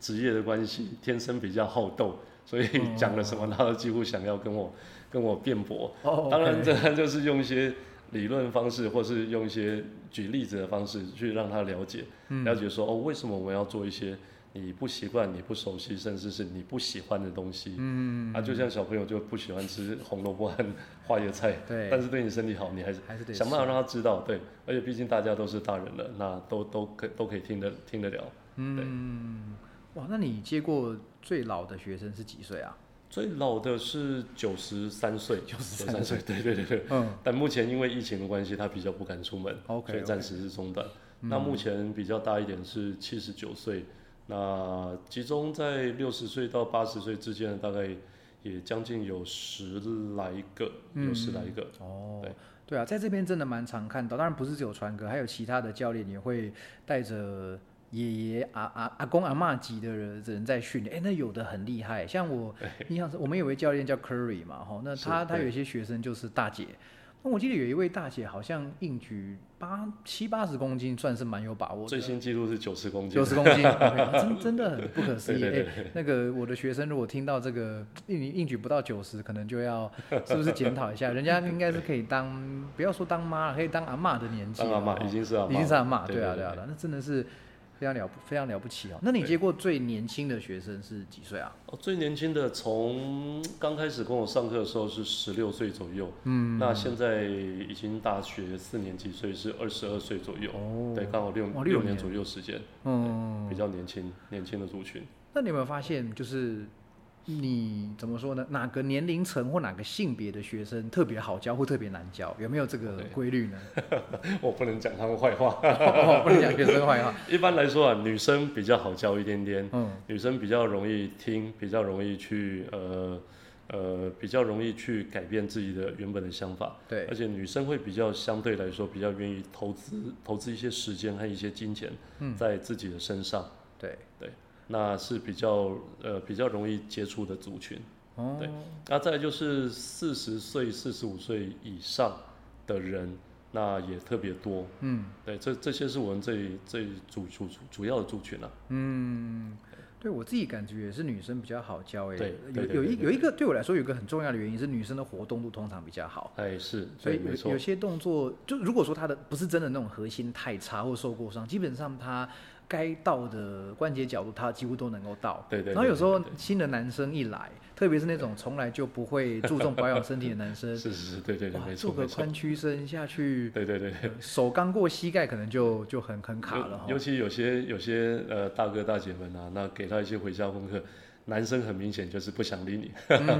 职业的关系，天生比较好斗，所以讲了什么，他都几乎想要跟我跟我辩驳。当然，这就是用一些理论方式，或是用一些举例子的方式去让他了解，了解说哦，为什么我们要做一些。你不习惯、你不熟悉，甚至是你不喜欢的东西，嗯，啊，就像小朋友就不喜欢吃红萝卜和花椰菜，对，但是对你身体好，你还是还是得想办法让他知道，对，而且毕竟大家都是大人了，那都都可都可以听得听得了，嗯，哇，那你接过最老的学生是几岁啊？最老的是九十三岁，九十三岁，对对对对，嗯，但目前因为疫情的关系，他比较不敢出门，OK，所以暂时是中断。那目前比较大一点是七十九岁。那集中在六十岁到八十岁之间，大概也将近有十来个，有十来个。哦，对，对啊，在这边真的蛮常看到。当然不是只有川哥，还有其他的教练也会带着爷爷、阿阿阿公、阿妈级的人人在训练。哎，那有的很厉害，像我印象是，我们有位教练叫 Curry 嘛，哈，那他他有一些学生就是大姐。我记得有一位大姐好像硬举八七八十公斤，算是蛮有把握。最新纪录是九十公斤。九十公斤，真 真的很不可思议。哎，那个我的学生如果听到这个硬硬举不到九十，可能就要是不是检讨一下？人家应该是可以当，不要说当妈，可以当阿妈的年纪。当阿妈已经是阿妈，已经是阿妈。对啊，对啊，那真的是。非常了不非常了不起哦！那你接过最年轻的学生是几岁啊？哦，最年轻的从刚开始跟我上课的时候是十六岁左右，嗯，那现在已经大学四年级，所以是二十二岁左右，哦，对，刚好六六年左右时间，嗯，比较年轻年轻的族群。那你有没有发现就是？你怎么说呢？哪个年龄层或哪个性别的学生特别好教或特别难教？有没有这个规律呢？我不能讲他们坏话，不能讲学生坏话。一般来说啊，女生比较好教一点点，嗯，女生比较容易听，比较容易去呃呃，比较容易去改变自己的原本的想法。对，而且女生会比较相对来说比较愿意投资投资一些时间和一些金钱在自己的身上。对对。那是比较呃比较容易接触的族群，对。那再就是四十岁、四十五岁以上的人，那也特别多。嗯，对，这这些是我们这这主主主要的族群啊。嗯，对我自己感觉也是女生比较好教诶。对，有有一有一个对我来说有一个很重要的原因是女生的活动度通常比较好。哎，是。所以有有些动作，就如果说她的不是真的那种核心太差或受过伤，基本上她。该到的关节角度，他几乎都能够到。对对。然后有时候新的男生一来，特别是那种从来就不会注重保养身体的男生，是是是，对对对，没错做个髋屈伸下去，对对对，手刚过膝盖，可能就就很很卡了。尤其有些有些呃大哥大姐们啊，那给他一些回家功课，男生很明显就是不想理你。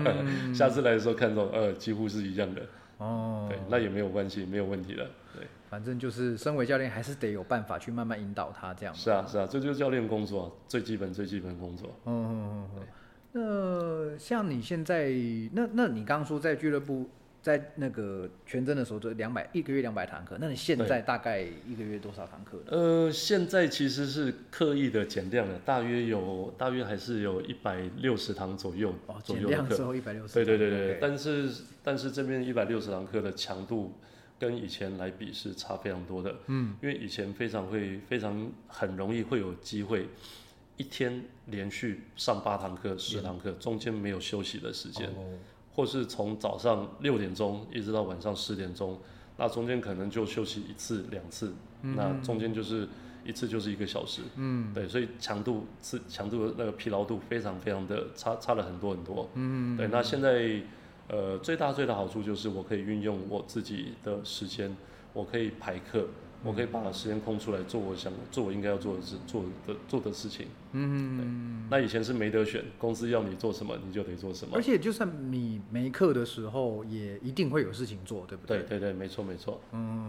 下次来的时候看到，呃，几乎是一样的。哦。对，那也没有关系，没有问题的。对。反正就是身为教练，还是得有办法去慢慢引导他这样。是啊，是啊，这就是教练工作最基本、最基本工作。嗯嗯嗯嗯。那像你现在，那那你刚刚说在俱乐部，在那个全真的时候，就两百一个月两百堂课。那你现在大概一个月多少堂课？呃，现在其实是刻意的减量了，大约有大约还是有一百六十堂左右。哦，减量之后一百六十。对对对对，但是但是这边一百六十堂课的强度。跟以前来比是差非常多的，嗯，因为以前非常会非常很容易会有机会，一天连续上八堂课、十堂课，中间没有休息的时间，或是从早上六点钟一直到晚上十点钟，那中间可能就休息一次两次，那中间就是一次就是一个小时，嗯，对，所以强度是强度的那个疲劳度非常非常的差差了很多很多，嗯，对，那现在呃最大最大好处就是我可以运用我自己的时间，我可以排课。我可以把时间空出来做我想做我应该要做的事做的做的事情。嗯，那以前是没得选，公司要你做什么你就得做什么。而且就算你没课的时候，也一定会有事情做，对不对？对对对，没错没错。嗯，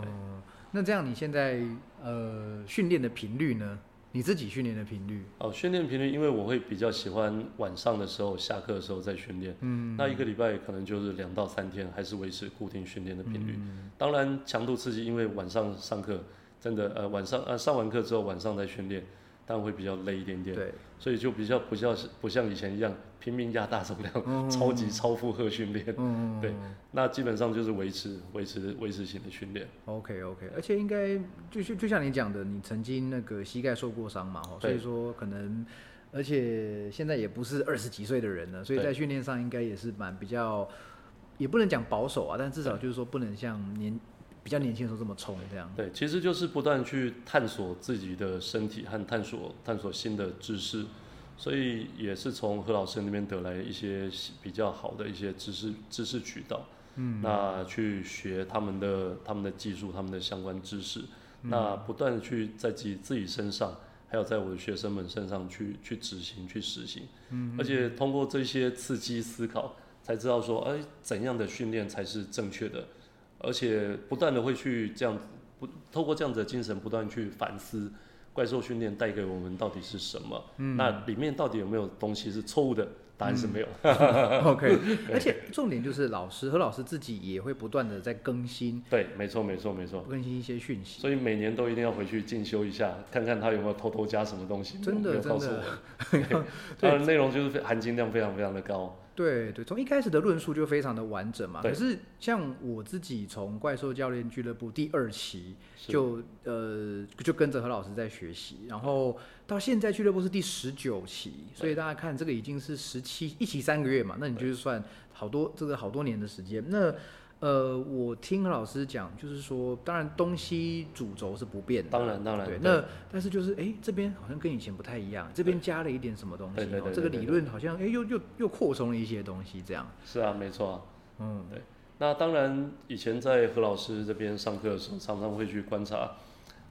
那这样你现在呃训练的频率呢？你自己训练的频率哦，训练频率，因为我会比较喜欢晚上的时候下课的时候再训练。嗯，那一个礼拜可能就是两到三天，还是维持固定训练的频率。当然强度刺激，因为晚上上课真的呃晚上呃上完课之后晚上再训练。但会比较累一点点，对，所以就比较不像不像以前一样拼命压大重量，超级超负荷训练，嗯，对，那基本上就是维持维持维持型的训练。OK OK，而且应该就是就像你讲的，你曾经那个膝盖受过伤嘛，所以说可能，而且现在也不是二十几岁的人了，所以在训练上应该也是蛮比较，也不能讲保守啊，但至少就是说不能像年。比较年轻的时候这么冲，这样。对，其实就是不断去探索自己的身体和探索探索新的知识，所以也是从何老师那边得来一些比较好的一些知识知识渠道，嗯，那去学他们的他们的技术，他们的相关知识，那不断的去在自己自己身上，还有在我的学生们身上去去执行去实行，嗯，而且通过这些刺激思考，才知道说，哎，怎样的训练才是正确的。而且不断的会去这样子，不透过这样子的精神，不断去反思怪兽训练带给我们到底是什么？嗯，那里面到底有没有东西是错误的？答案是没有。OK，而且重点就是老师和老师自己也会不断的在更新。对，没错，没错，没错。更新一些讯息。所以每年都一定要回去进修一下，看看他有没有偷偷加什么东西。真的，真的。当然内容就是含金量非常非常的高。对对，从一开始的论述就非常的完整嘛。可是像我自己从怪兽教练俱乐部第二期就呃就跟着何老师在学习，然后到现在俱乐部是第十九期，所以大家看这个已经是十七一期三个月嘛，那你就是算好多这个好多年的时间。那呃，我听何老师讲，就是说，当然东西主轴是不变的，当然当然。对，那但是就是哎，这边好像跟以前不太一样，这边加了一点什么东西，这个理论好像哎又又又扩充了一些东西，这样。是啊，没错。啊嗯，对。那当然，以前在何老师这边上课的时候，常常会去观察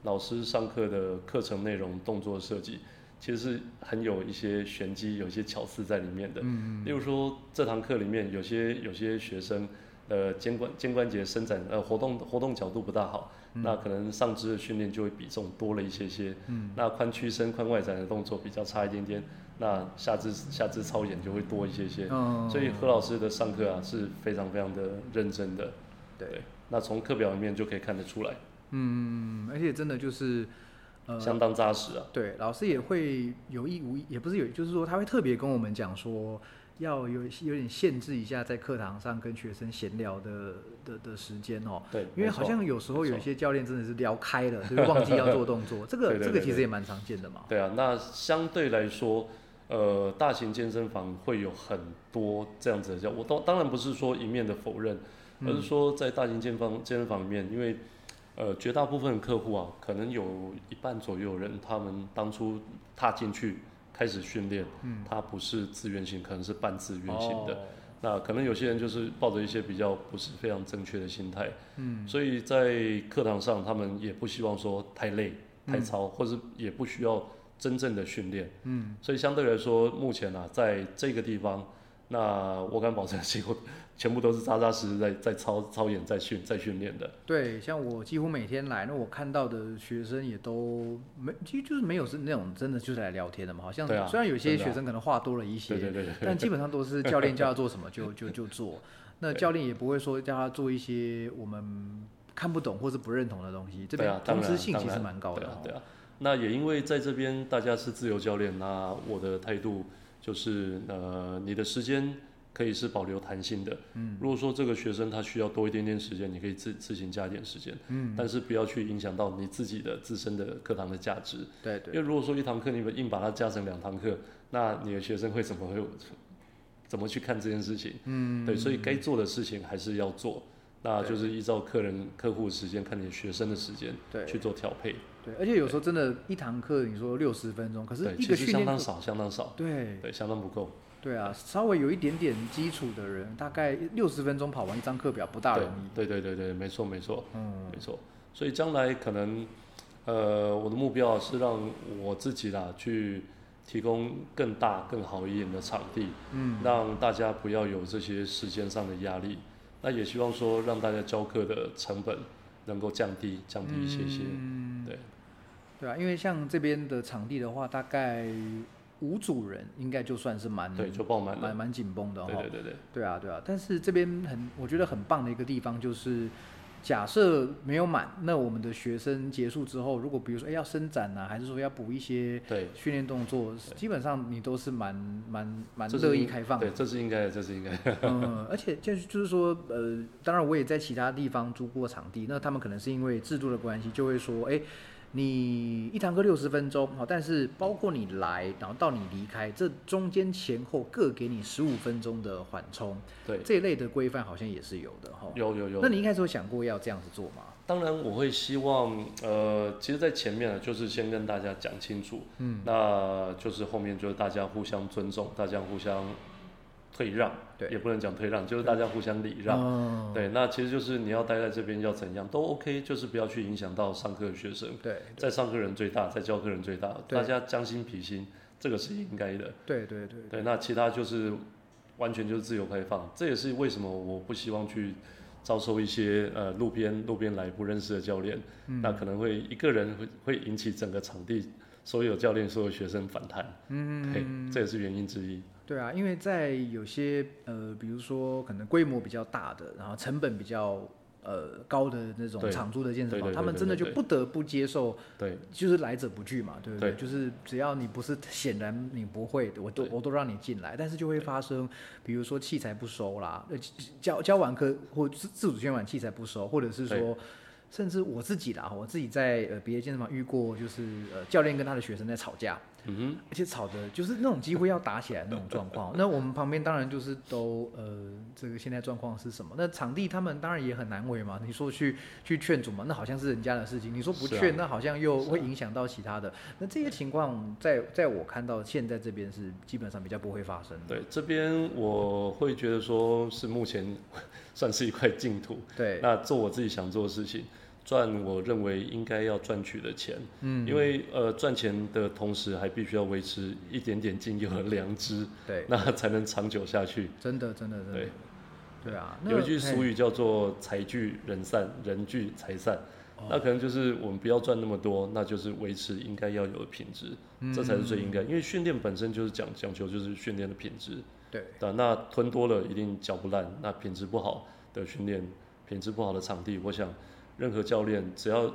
老师上课的课程内容、动作设计，其实是很有一些玄机、有一些巧思在里面的。嗯嗯。例如说，这堂课里面有些有些学生。呃，肩关肩关节伸展，呃，活动活动角度不大好，那可能上肢的训练就会比重多了一些些。嗯，那髋屈伸、髋外展的动作比较差一点点，那下肢下肢操演就会多一些些。嗯，所以何老师的上课啊是非常非常的认真的。对，那从课表里面就可以看得出来。嗯，而且真的就是，呃，相当扎实啊。对，老师也会有意无意，也不是有，就是说他会特别跟我们讲说。要有有点限制一下，在课堂上跟学生闲聊的的的时间哦。对，因为好像有时候有些教练真的是聊开了，就忘记要做动作。这个这个其实也蛮常见的嘛。对啊，那相对来说，呃，大型健身房会有很多这样子的教。我当当然不是说一面的否认，而是说在大型健方健身房里面，因为呃绝大部分客户啊，可能有一半左右人，他们当初踏进去。开始训练，它不是自愿性，可能是半自愿性的。那可能有些人就是抱着一些比较不是非常正确的心态，嗯，所以在课堂上他们也不希望说太累、太操，或者也不需要真正的训练，嗯，所以相对来说，目前呢，在这个地方。那我敢保证，几乎全部都是扎扎实实在在操操演、在训、在训练的。对，像我几乎每天来，那我看到的学生也都没，其实就是没有是那种真的就是来聊天的嘛。好像虽然有些学生可能话多了一些，对对对，但基本上都是教练叫他做什么就 就就做。那教练也不会说叫他做一些我们看不懂或是不认同的东西。这边通知性其实蛮高的。对啊，那也因为在这边大家是自由教练，那我的态度。就是呃，你的时间可以是保留弹性的。嗯，如果说这个学生他需要多一点点时间，你可以自自行加一点时间。嗯，但是不要去影响到你自己的自身的课堂的价值。对对。因为如果说一堂课你们硬把它加成两堂课，那你的学生会怎么会怎么去看这件事情？嗯，对，所以该做的事情还是要做。那就是依照客人客户时间，看你学生的时间，对，去做调配。对，而且有时候真的，一堂课你说六十分钟，可是一个训练相当少，相当少。对，对，相当不够。对啊，稍微有一点点基础的人，大概六十分钟跑完一张课表不大容易。对对对对，没错没错，嗯，没错。所以将来可能，呃，我的目标是让我自己啦去。提供更大、更好一点的场地，嗯，让大家不要有这些时间上的压力。那也希望说，让大家教课的成本能够降低、降低一些些。嗯，对，对啊，因为像这边的场地的话，大概五组人应该就算是蛮对，就爆满，蛮蛮紧绷的哈。对对对对。对啊对啊，但是这边很，我觉得很棒的一个地方就是。假设没有满，那我们的学生结束之后，如果比如说哎要伸展呐，还是说要补一些训练动作，基本上你都是蛮蛮蛮乐意开放。对，这是应该的，这是应该。嗯，而且就是就是说，呃，当然我也在其他地方租过场地，那他们可能是因为制度的关系，就会说，哎。你一堂课六十分钟，好，但是包括你来，然后到你离开，这中间前后各给你十五分钟的缓冲，对，这一类的规范好像也是有的哈。有有有。那你一开始有想过要这样子做吗？当然，我会希望，呃，其实，在前面呢，就是先跟大家讲清楚，嗯，那就是后面就是大家互相尊重，大家互相。退让，对，也不能讲退让，就是大家互相礼让，对，那其实就是你要待在这边要怎样都 OK，就是不要去影响到上课的学生，对，在上课人最大，在教课人最大，大家将心比心，这个是应该的，对对对，对，那其他就是完全就是自由开放，这也是为什么我不希望去招收一些呃路边路边来不认识的教练，那可能会一个人会会引起整个场地所有教练所有学生反弹，嗯，对，这也是原因之一。对啊，因为在有些呃，比如说可能规模比较大的，然后成本比较呃高的那种场租的健身房，他们真的就不得不接受，对，就是来者不拒嘛，对不对？就是只要你不是显然你不会，我都我都让你进来，但是就会发生，比如说器材不收啦，呃，教教完课或自自主训完器材不收，或者是说。甚至我自己啦，我自己在呃别的健身房遇过，就是呃教练跟他的学生在吵架，嗯哼，而且吵的就是那种几乎要打起来那种状况。那我们旁边当然就是都呃这个现在状况是什么？那场地他们当然也很难为嘛。你说去去劝阻嘛，那好像是人家的事情。你说不劝，那好像又会影响到其他的。那这些情况在在我看到现在这边是基本上比较不会发生的。对，这边我会觉得说是目前算是一块净土。对，那做我自己想做的事情。赚我认为应该要赚取的钱，嗯，因为呃赚钱的同时还必须要维持一点点敬业和良知，对，那才能长久下去。真的，真的，真的，对，对啊。有一句俗语叫做“财聚人散，人聚财散”，那可能就是我们不要赚那么多，那就是维持应该要有的品质，这才是最应该。因为训练本身就是讲讲求就是训练的品质，对，那吞多了一定嚼不烂，那品质不好的训练，品质不好的场地，我想。任何教练只要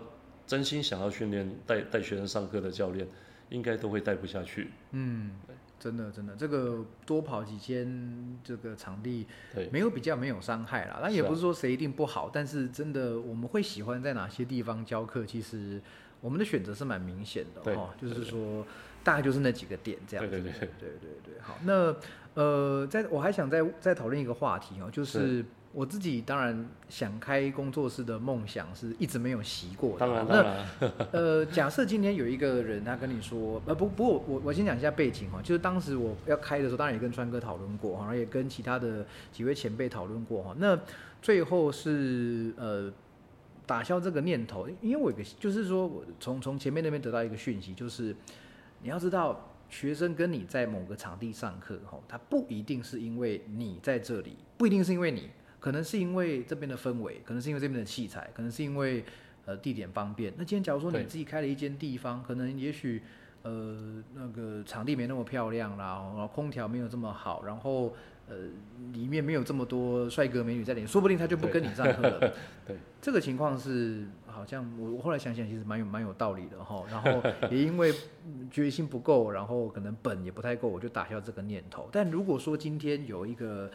真心想要训练带带学生上课的教练，应该都会带不下去。嗯，真的真的，这个多跑几间这个场地，对，没有比较没有伤害啦。那也不是说谁一定不好，但是真的我们会喜欢在哪些地方教课，其实我们的选择是蛮明显的哈。就是说大概就是那几个点这样子。对对对对对对。好，那呃，在我还想再再讨论一个话题哦，就是。我自己当然想开工作室的梦想是一直没有习过。当然，当然。呃，假设今天有一个人他跟你说，呃，不，不过我我先讲一下背景哈，就是当时我要开的时候，当然也跟川哥讨论过，然后也跟其他的几位前辈讨论过哈。那最后是呃打消这个念头，因为我有个就是说我从从前面那边得到一个讯息，就是你要知道。学生跟你在某个场地上课，吼，他不一定是因为你在这里，不一定是因为你，可能是因为这边的氛围，可能是因为这边的器材，可能是因为呃地点方便。那今天假如说你自己开了一间地方，可能也许呃那个场地没那么漂亮啦，然后空调没有这么好，然后。呃，里面没有这么多帅哥美女在里面，说不定他就不跟你上课了。对，这个情况是好像我我后来想想，其实蛮有蛮有道理的哈。然后也因为决心不够，然后可能本也不太够，我就打消这个念头。但如果说今天有一个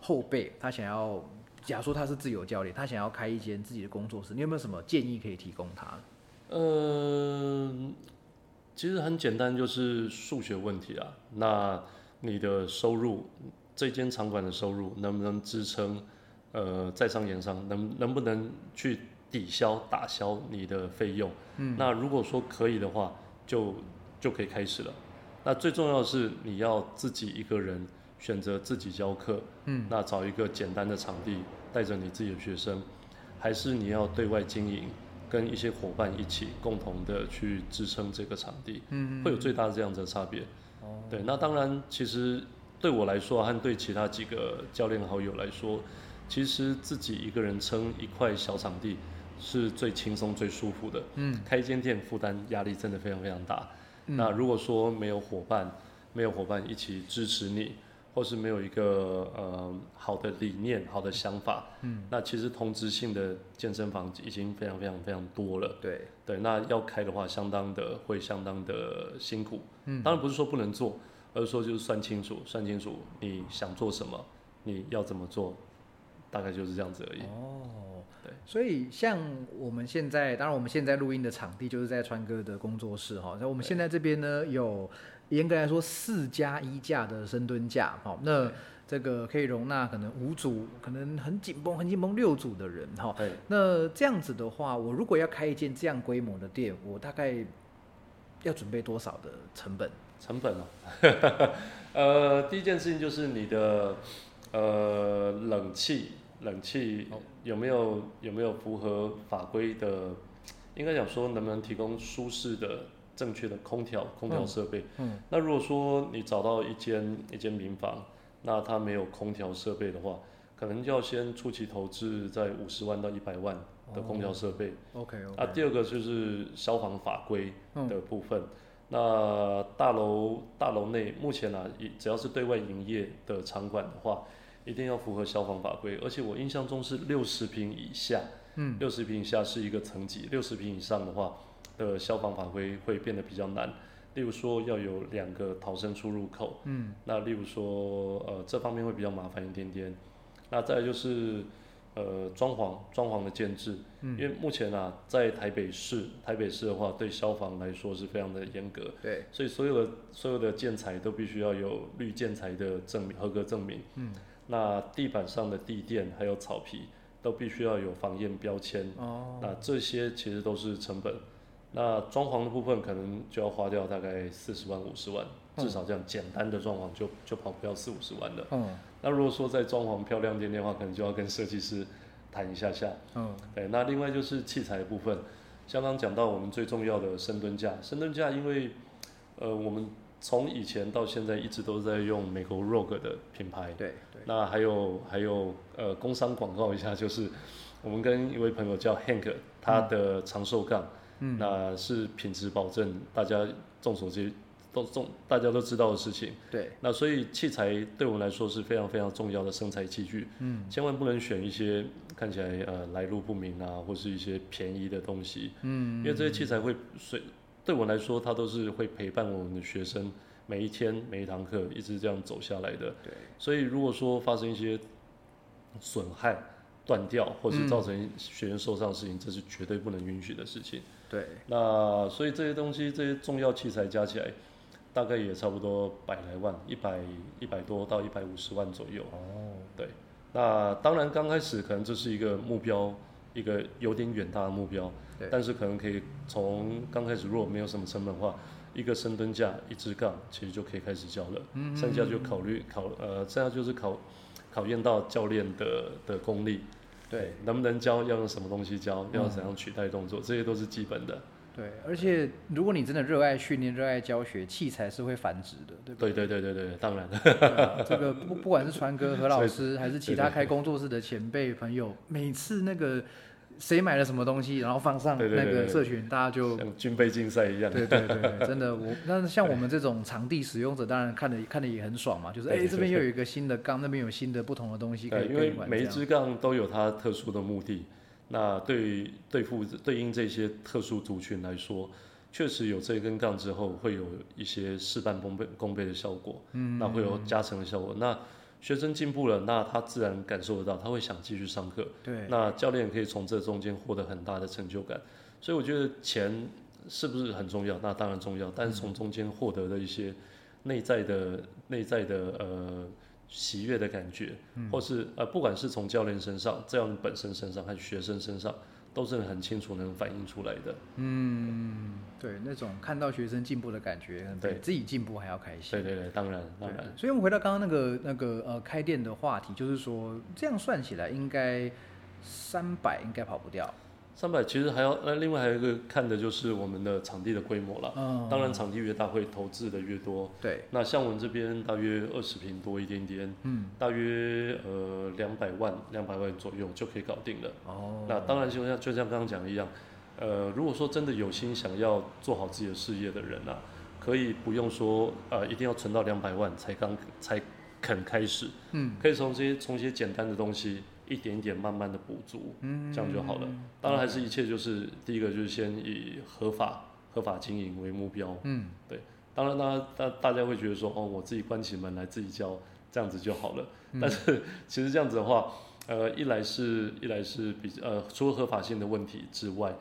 后辈，他想要，假如说他是自由教练，他想要开一间自己的工作室，你有没有什么建议可以提供他？嗯，其实很简单，就是数学问题啊。那你的收入？这间场馆的收入能不能支撑呃在商言商，能能不能去抵消打消你的费用？嗯，那如果说可以的话，就就可以开始了。那最重要的是你要自己一个人选择自己教课，嗯，那找一个简单的场地，带着你自己的学生，还是你要对外经营，跟一些伙伴一起共同的去支撑这个场地，嗯，会有最大的这样子的差别。哦，对，那当然，其实对我来说和对其他几个教练好友来说，其实自己一个人撑一块小场地是最轻松、最舒服的。嗯，开一间店负担压力真的非常非常大。那如果说没有伙伴，没有伙伴一起支持你，或是没有一个呃好的理念、好的想法，嗯，那其实同质性的健身房已经非常非常非常多了。对对，那要开的话，相当的会相当的辛苦。嗯，当然不是说不能做，而是说就是算清楚，算清楚你想做什么，你要怎么做，大概就是这样子而已。哦，对，所以像我们现在，当然我们现在录音的场地就是在川哥的工作室哈。那我们现在这边呢，有严格来说四加一架的深蹲架，好，那这个可以容纳可能五组，可能很紧绷、很紧绷六组的人哈。对，那这样子的话，我如果要开一间这样规模的店，我大概。要准备多少的成本？成本哦，呃，第一件事情就是你的呃冷气，冷气有没有有没有符合法规的？应该讲说能不能提供舒适的、正确的空调空调设备？嗯，那如果说你找到一间一间民房，那它没有空调设备的话，可能就要先初期投资在五十万到一百万。的空调设备，OK，啊，第二个就是消防法规的部分。那大楼大楼内目前啊，只要是对外营业的场馆的话，一定要符合消防法规。而且我印象中是六十平以下，嗯，六十平以下是一个层级，六十平以上的话的消防法规会变得比较难。例如说要有两个逃生出入口，嗯，那例如说呃这方面会比较麻烦一点点。那再就是。呃，装潢装潢的建制，因为目前啊，在台北市，台北市的话，对消防来说是非常的严格，对，所以所有的所有的建材都必须要有绿建材的证明合格证明，嗯，那地板上的地垫还有草皮都必须要有防烟标签，哦，那这些其实都是成本，那装潢的部分可能就要花掉大概四十万五十万，至少这样简单的装潢就就跑不掉四五十万的，嗯。那如果说在装潢漂亮点的话，可能就要跟设计师谈一下下。嗯，对。那另外就是器材的部分，刚刚讲到我们最重要的深蹲架。深蹲架因为，呃，我们从以前到现在一直都在用美国 Rogue 的品牌。对对。那还有还有呃，工商广告一下，就是我们跟一位朋友叫 Hank，他的长寿杠，嗯，那是品质保证，大家众所周知。都众，大家都知道的事情。对。那所以器材对我们来说是非常非常重要的生财器具。嗯。千万不能选一些看起来呃来路不明啊，或是一些便宜的东西。嗯。因为这些器材会随对我来说，它都是会陪伴我们的学生每一天每一堂课一直这样走下来的。对。所以如果说发生一些损害、断掉，或是造成学员受伤的事情，这是绝对不能允许的事情。对。那所以这些东西，这些重要器材加起来。大概也差不多百来万，一百一百多到一百五十万左右。哦，对，那当然刚开始可能这是一个目标，一个有点远大的目标。对。但是可能可以从刚开始，如果没有什么成本的话，一个深蹲架、一支杠，其实就可以开始教了。嗯剩下就考虑考呃，剩下就是考考验到教练的的功力。对。能不能教？要用什么东西教？要怎样取代动作？这些都是基本的。对，而且如果你真的热爱训练、热爱教学，器材是会繁殖的，对不对？对对对对对，当然了。这个不不管是传哥何老师，还是其他开工作室的前辈朋友，每次那个谁买了什么东西，然后放上那个社群，大家就像军备竞赛一样。对对对，真的我，那像我们这种场地使用者，当然看的看的也很爽嘛，就是哎这边又有一个新的杠，那边有新的不同的东西可以因为每一支杠都有它特殊的目的。那对对付对应这些特殊族群来说，确实有这根杠之后，会有一些事半功倍功倍的效果。嗯，那会有加成的效果。那学生进步了，那他自然感受得到，他会想继续上课。对，那教练可以从这中间获得很大的成就感。所以我觉得钱是不是很重要？那当然重要，但是从中间获得的一些内在的内在的呃。喜悦的感觉，或是呃，不管是从教练身上、这样本身身上，还是学生身上，都是很清楚能反映出来的。嗯，对，那种看到学生进步的感觉，对自己进步还要开心。对对对，当然当然。所以，我们回到刚刚那个那个呃开店的话题，就是说，这样算起来，应该三百应该跑不掉。三百其实还要那另外还有一个看的就是我们的场地的规模了。嗯，当然场地越大会投资的越多。对。那像我们这边大约二十平多一点点，嗯，大约呃两百万两百万左右就可以搞定了。哦。那当然就像就像刚刚讲的一样，呃，如果说真的有心想要做好自己的事业的人啊，可以不用说呃一定要存到两百万才刚才肯开始。嗯。可以从这些从一些简单的东西。一点点慢慢的补足，嗯这样就好了。当然还是一切就是第一个就是先以合法合法经营为目标。嗯，对。当然，大大大家会觉得说，哦，我自己关起门来自己教，这样子就好了。但是 其实这样子的话，呃，一来是一来是比呃，除了合法性的问题之外，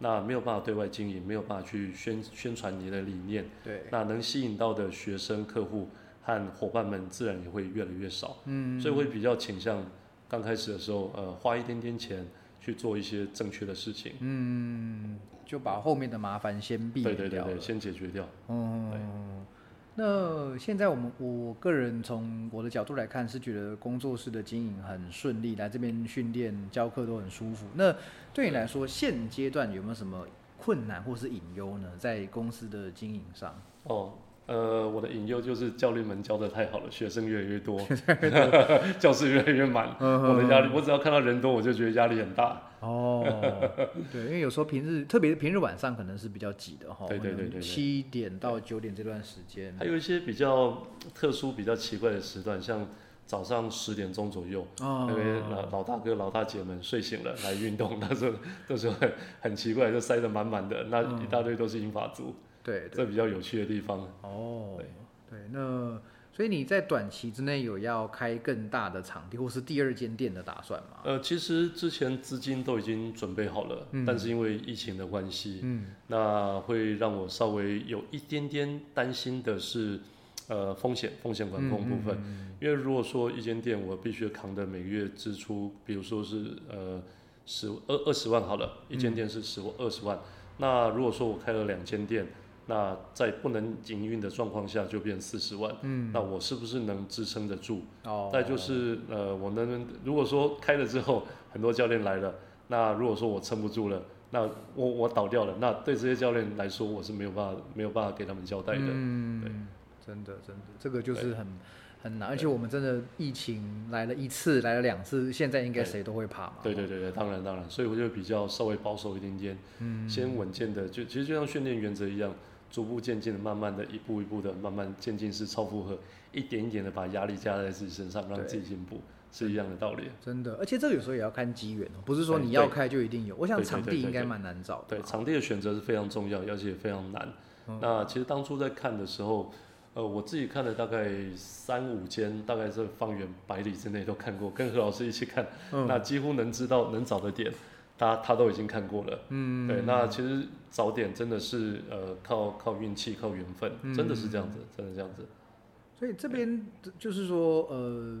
那没有办法对外经营，没有办法去宣宣传你的理念。对。那能吸引到的学生、客户和伙伴们，自然也会越来越少。嗯。所以会比较倾向。刚开始的时候，呃，花一点点钱去做一些正确的事情，嗯，就把后面的麻烦先避免掉，对对对对，先解决掉。嗯，那现在我们我个人从我的角度来看，是觉得工作室的经营很顺利，来这边训练教课都很舒服。那对你来说，现阶段有没有什么困难或是隐忧呢？在公司的经营上？哦。呃，我的隐忧就是教练们教的太好了，学生越来越多，教室越来越满，我的压力，我只要看到人多，我就觉得压力很大。哦，对，因为有时候平日，特别平日晚上可能是比较挤的哈。对对对对。七点到九点这段时间。还有一些比较特殊、比较奇怪的时段，像早上十点钟左右，那边老老大哥、老大姐们睡醒了来运动，那时候那时候很很奇怪，就塞得满满的，那一大堆都是英法族。对，这比较有趣的地方哦。对对，那所以你在短期之内有要开更大的场地，或是第二间店的打算吗？呃，其实之前资金都已经准备好了，但是因为疫情的关系，嗯，那会让我稍微有一点点担心的是，呃，风险风险管控部分。因为如果说一间店我必须扛的每个月支出，比如说是呃十二二十万好了，一间店是十二十万，那如果说我开了两间店。那在不能营运的状况下就变四十万，嗯，那我是不是能支撑得住？哦，再就是呃，我能如果说开了之后很多教练来了，那如果说我撑不住了，那我我倒掉了，那对这些教练来说我是没有办法没有办法给他们交代的。嗯，对，真的真的，这个就是很很难，而且我们真的疫情来了一次来了两次，现在应该谁都会怕嘛。对对对对，当然当然，所以我就比较稍微保守一点点，嗯，先稳健的，就其实就像训练原则一样。逐步渐进的，慢慢的一步一步的，慢慢渐进式超负荷，一点一点的把压力加在自己身上，让自己进步，是一样的道理。真的，而且这个有时候也要看机缘哦，不是说你要开就一定有。我想场地应该蛮难找的。对，场地的选择是非常重要，而且非常难。那其实当初在看的时候，呃，我自己看了大概三五间，大概是方圆百里之内都看过，跟何老师一起看，那几乎能知道能找的点。他他都已经看过了，嗯，对，那其实早点真的是呃靠靠运气靠缘分，真的是这样子，真的这样子。所以这边就是说，呃，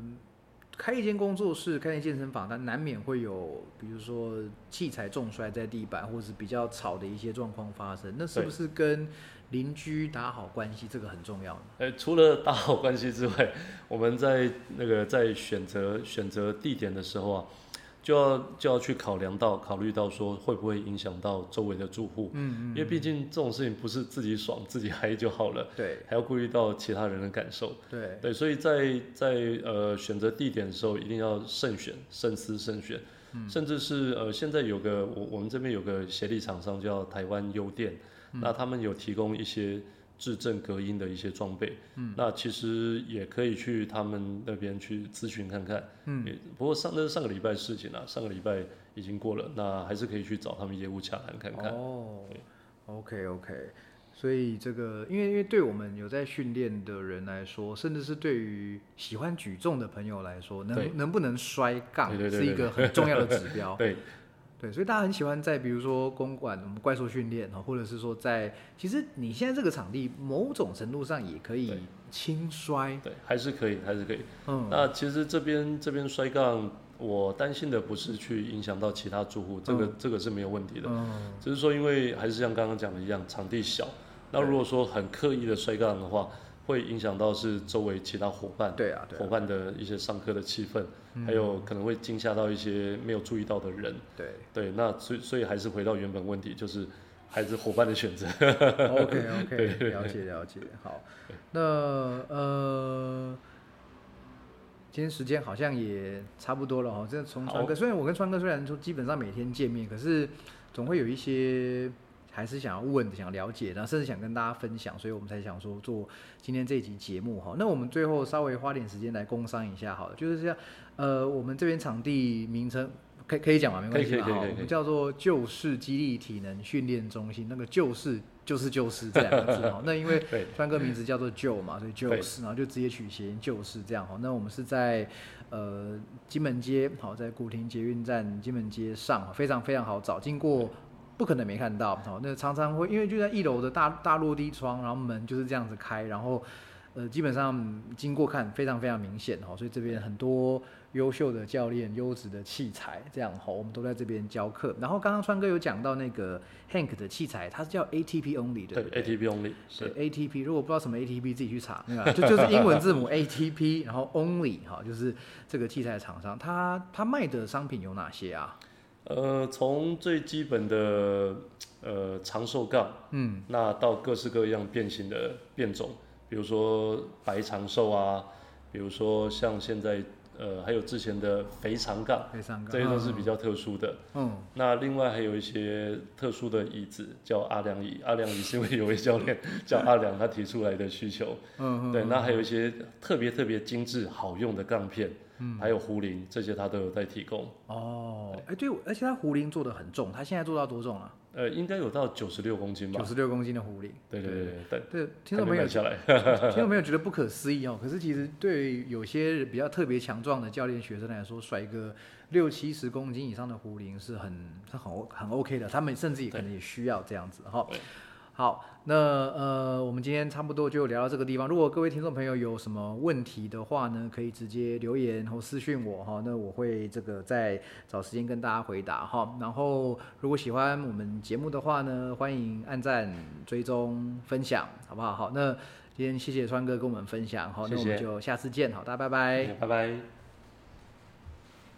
开一间工作室，开一间健身房，它难免会有，比如说器材重摔在地板，或者是比较吵的一些状况发生。那是不是跟邻居打好关系这个很重要呢？呃，除了打好关系之外，我们在那个在选择选择地点的时候啊。就要就要去考量到考虑到说会不会影响到周围的住户，嗯嗯，因为毕竟这种事情不是自己爽自己嗨就好了，对，还要顾虑到其他人的感受，对。对，所以在在呃选择地点的时候一定要慎选、慎思慎选，嗯。甚至是呃现在有个我我们这边有个协力厂商叫台湾优电，那他们有提供一些。质证隔音的一些装备，嗯，那其实也可以去他们那边去咨询看看，嗯，不过上那是上个礼拜事情了，上个礼拜已经过了，那还是可以去找他们业务洽谈看看。哦，OK OK，所以这个因为因为对我们有在训练的人来说，甚至是对于喜欢举重的朋友来说，能能不能摔杠是一个很重要的指标。对。对，所以大家很喜欢在比如说公馆我们怪兽训练哈，或者是说在其实你现在这个场地某种程度上也可以轻摔，对，还是可以，还是可以。嗯，那其实这边这边摔杠，我担心的不是去影响到其他住户，这个这个是没有问题的。嗯，只是说因为还是像刚刚讲的一样，场地小，那如果说很刻意的摔杠的话。会影响到是周围其他伙伴，对啊，伙伴的一些上课的气氛，还有可能会惊吓到一些没有注意到的人，对。对，那所以所以还是回到原本问题，就是还是伙伴的选择。OK OK，了解了解，好，那呃，今天时间好像也差不多了哈，这从川哥，虽然我跟川哥虽然说基本上每天见面，可是总会有一些。还是想要问、想了解，然后甚至想跟大家分享，所以我们才想说做今天这集节目哈。那我们最后稍微花点时间来工商一下好了，就是这样。呃，我们这边场地名称可可以讲吗？没关系哈。我们叫做旧式激励体能训练中心，那个旧式就是就是这两个字哈。那因为川哥名字叫做旧嘛，所以旧式，然后就直接取谐音旧式这样哈。那我们是在呃金门街，好，在古亭捷运站金门街上，非常非常好找，经过。不可能没看到，好，那常常会因为就在一楼的大大落地窗，然后门就是这样子开，然后，呃，基本上经过看非常非常明显，哦，所以这边很多优秀的教练、优质的器材，这样哈，我们都在这边教课。然后刚刚川哥有讲到那个 Hank 的器材，它是叫 ATP Only 的对？ATP Only 是 ATP，如果不知道什么 ATP，自己去查，那个 就就是英文字母 ATP，然后 Only 哈，就是这个器材厂商，它它卖的商品有哪些啊？呃，从最基本的呃长寿杠，嗯，那到各式各样变形的变种，比如说白长寿啊，比如说像现在呃还有之前的肥长杠，肥长杠，这些都是比较特殊的。嗯，那另外还有一些特殊的椅子，叫阿良椅。阿良椅是因为有位教练 叫阿良，他提出来的需求。嗯嗯。对，那还有一些特别特别精致好用的杠片。嗯，还有壶铃这些，他都有在提供。哦，哎，对，而且他壶铃做的很重，他现在做到多重啊？呃，应该有到九十六公斤吧。九十六公斤的壶铃。对对对对对。听众朋友，下来，听众朋友觉得不可思议哦。可是其实对有些比较特别强壮的教练学生来说，甩一个六七十公斤以上的壶铃是很是很很 OK 的。他们甚至也可能也需要这样子哈。好，那呃，我们今天差不多就聊到这个地方。如果各位听众朋友有什么问题的话呢，可以直接留言或私讯我哈，那我会这个再找时间跟大家回答哈。然后如果喜欢我们节目的话呢，欢迎按赞、追踪、分享，好不好？好，那今天谢谢川哥跟我们分享，好，那我们就下次见，好，大家拜拜，拜拜。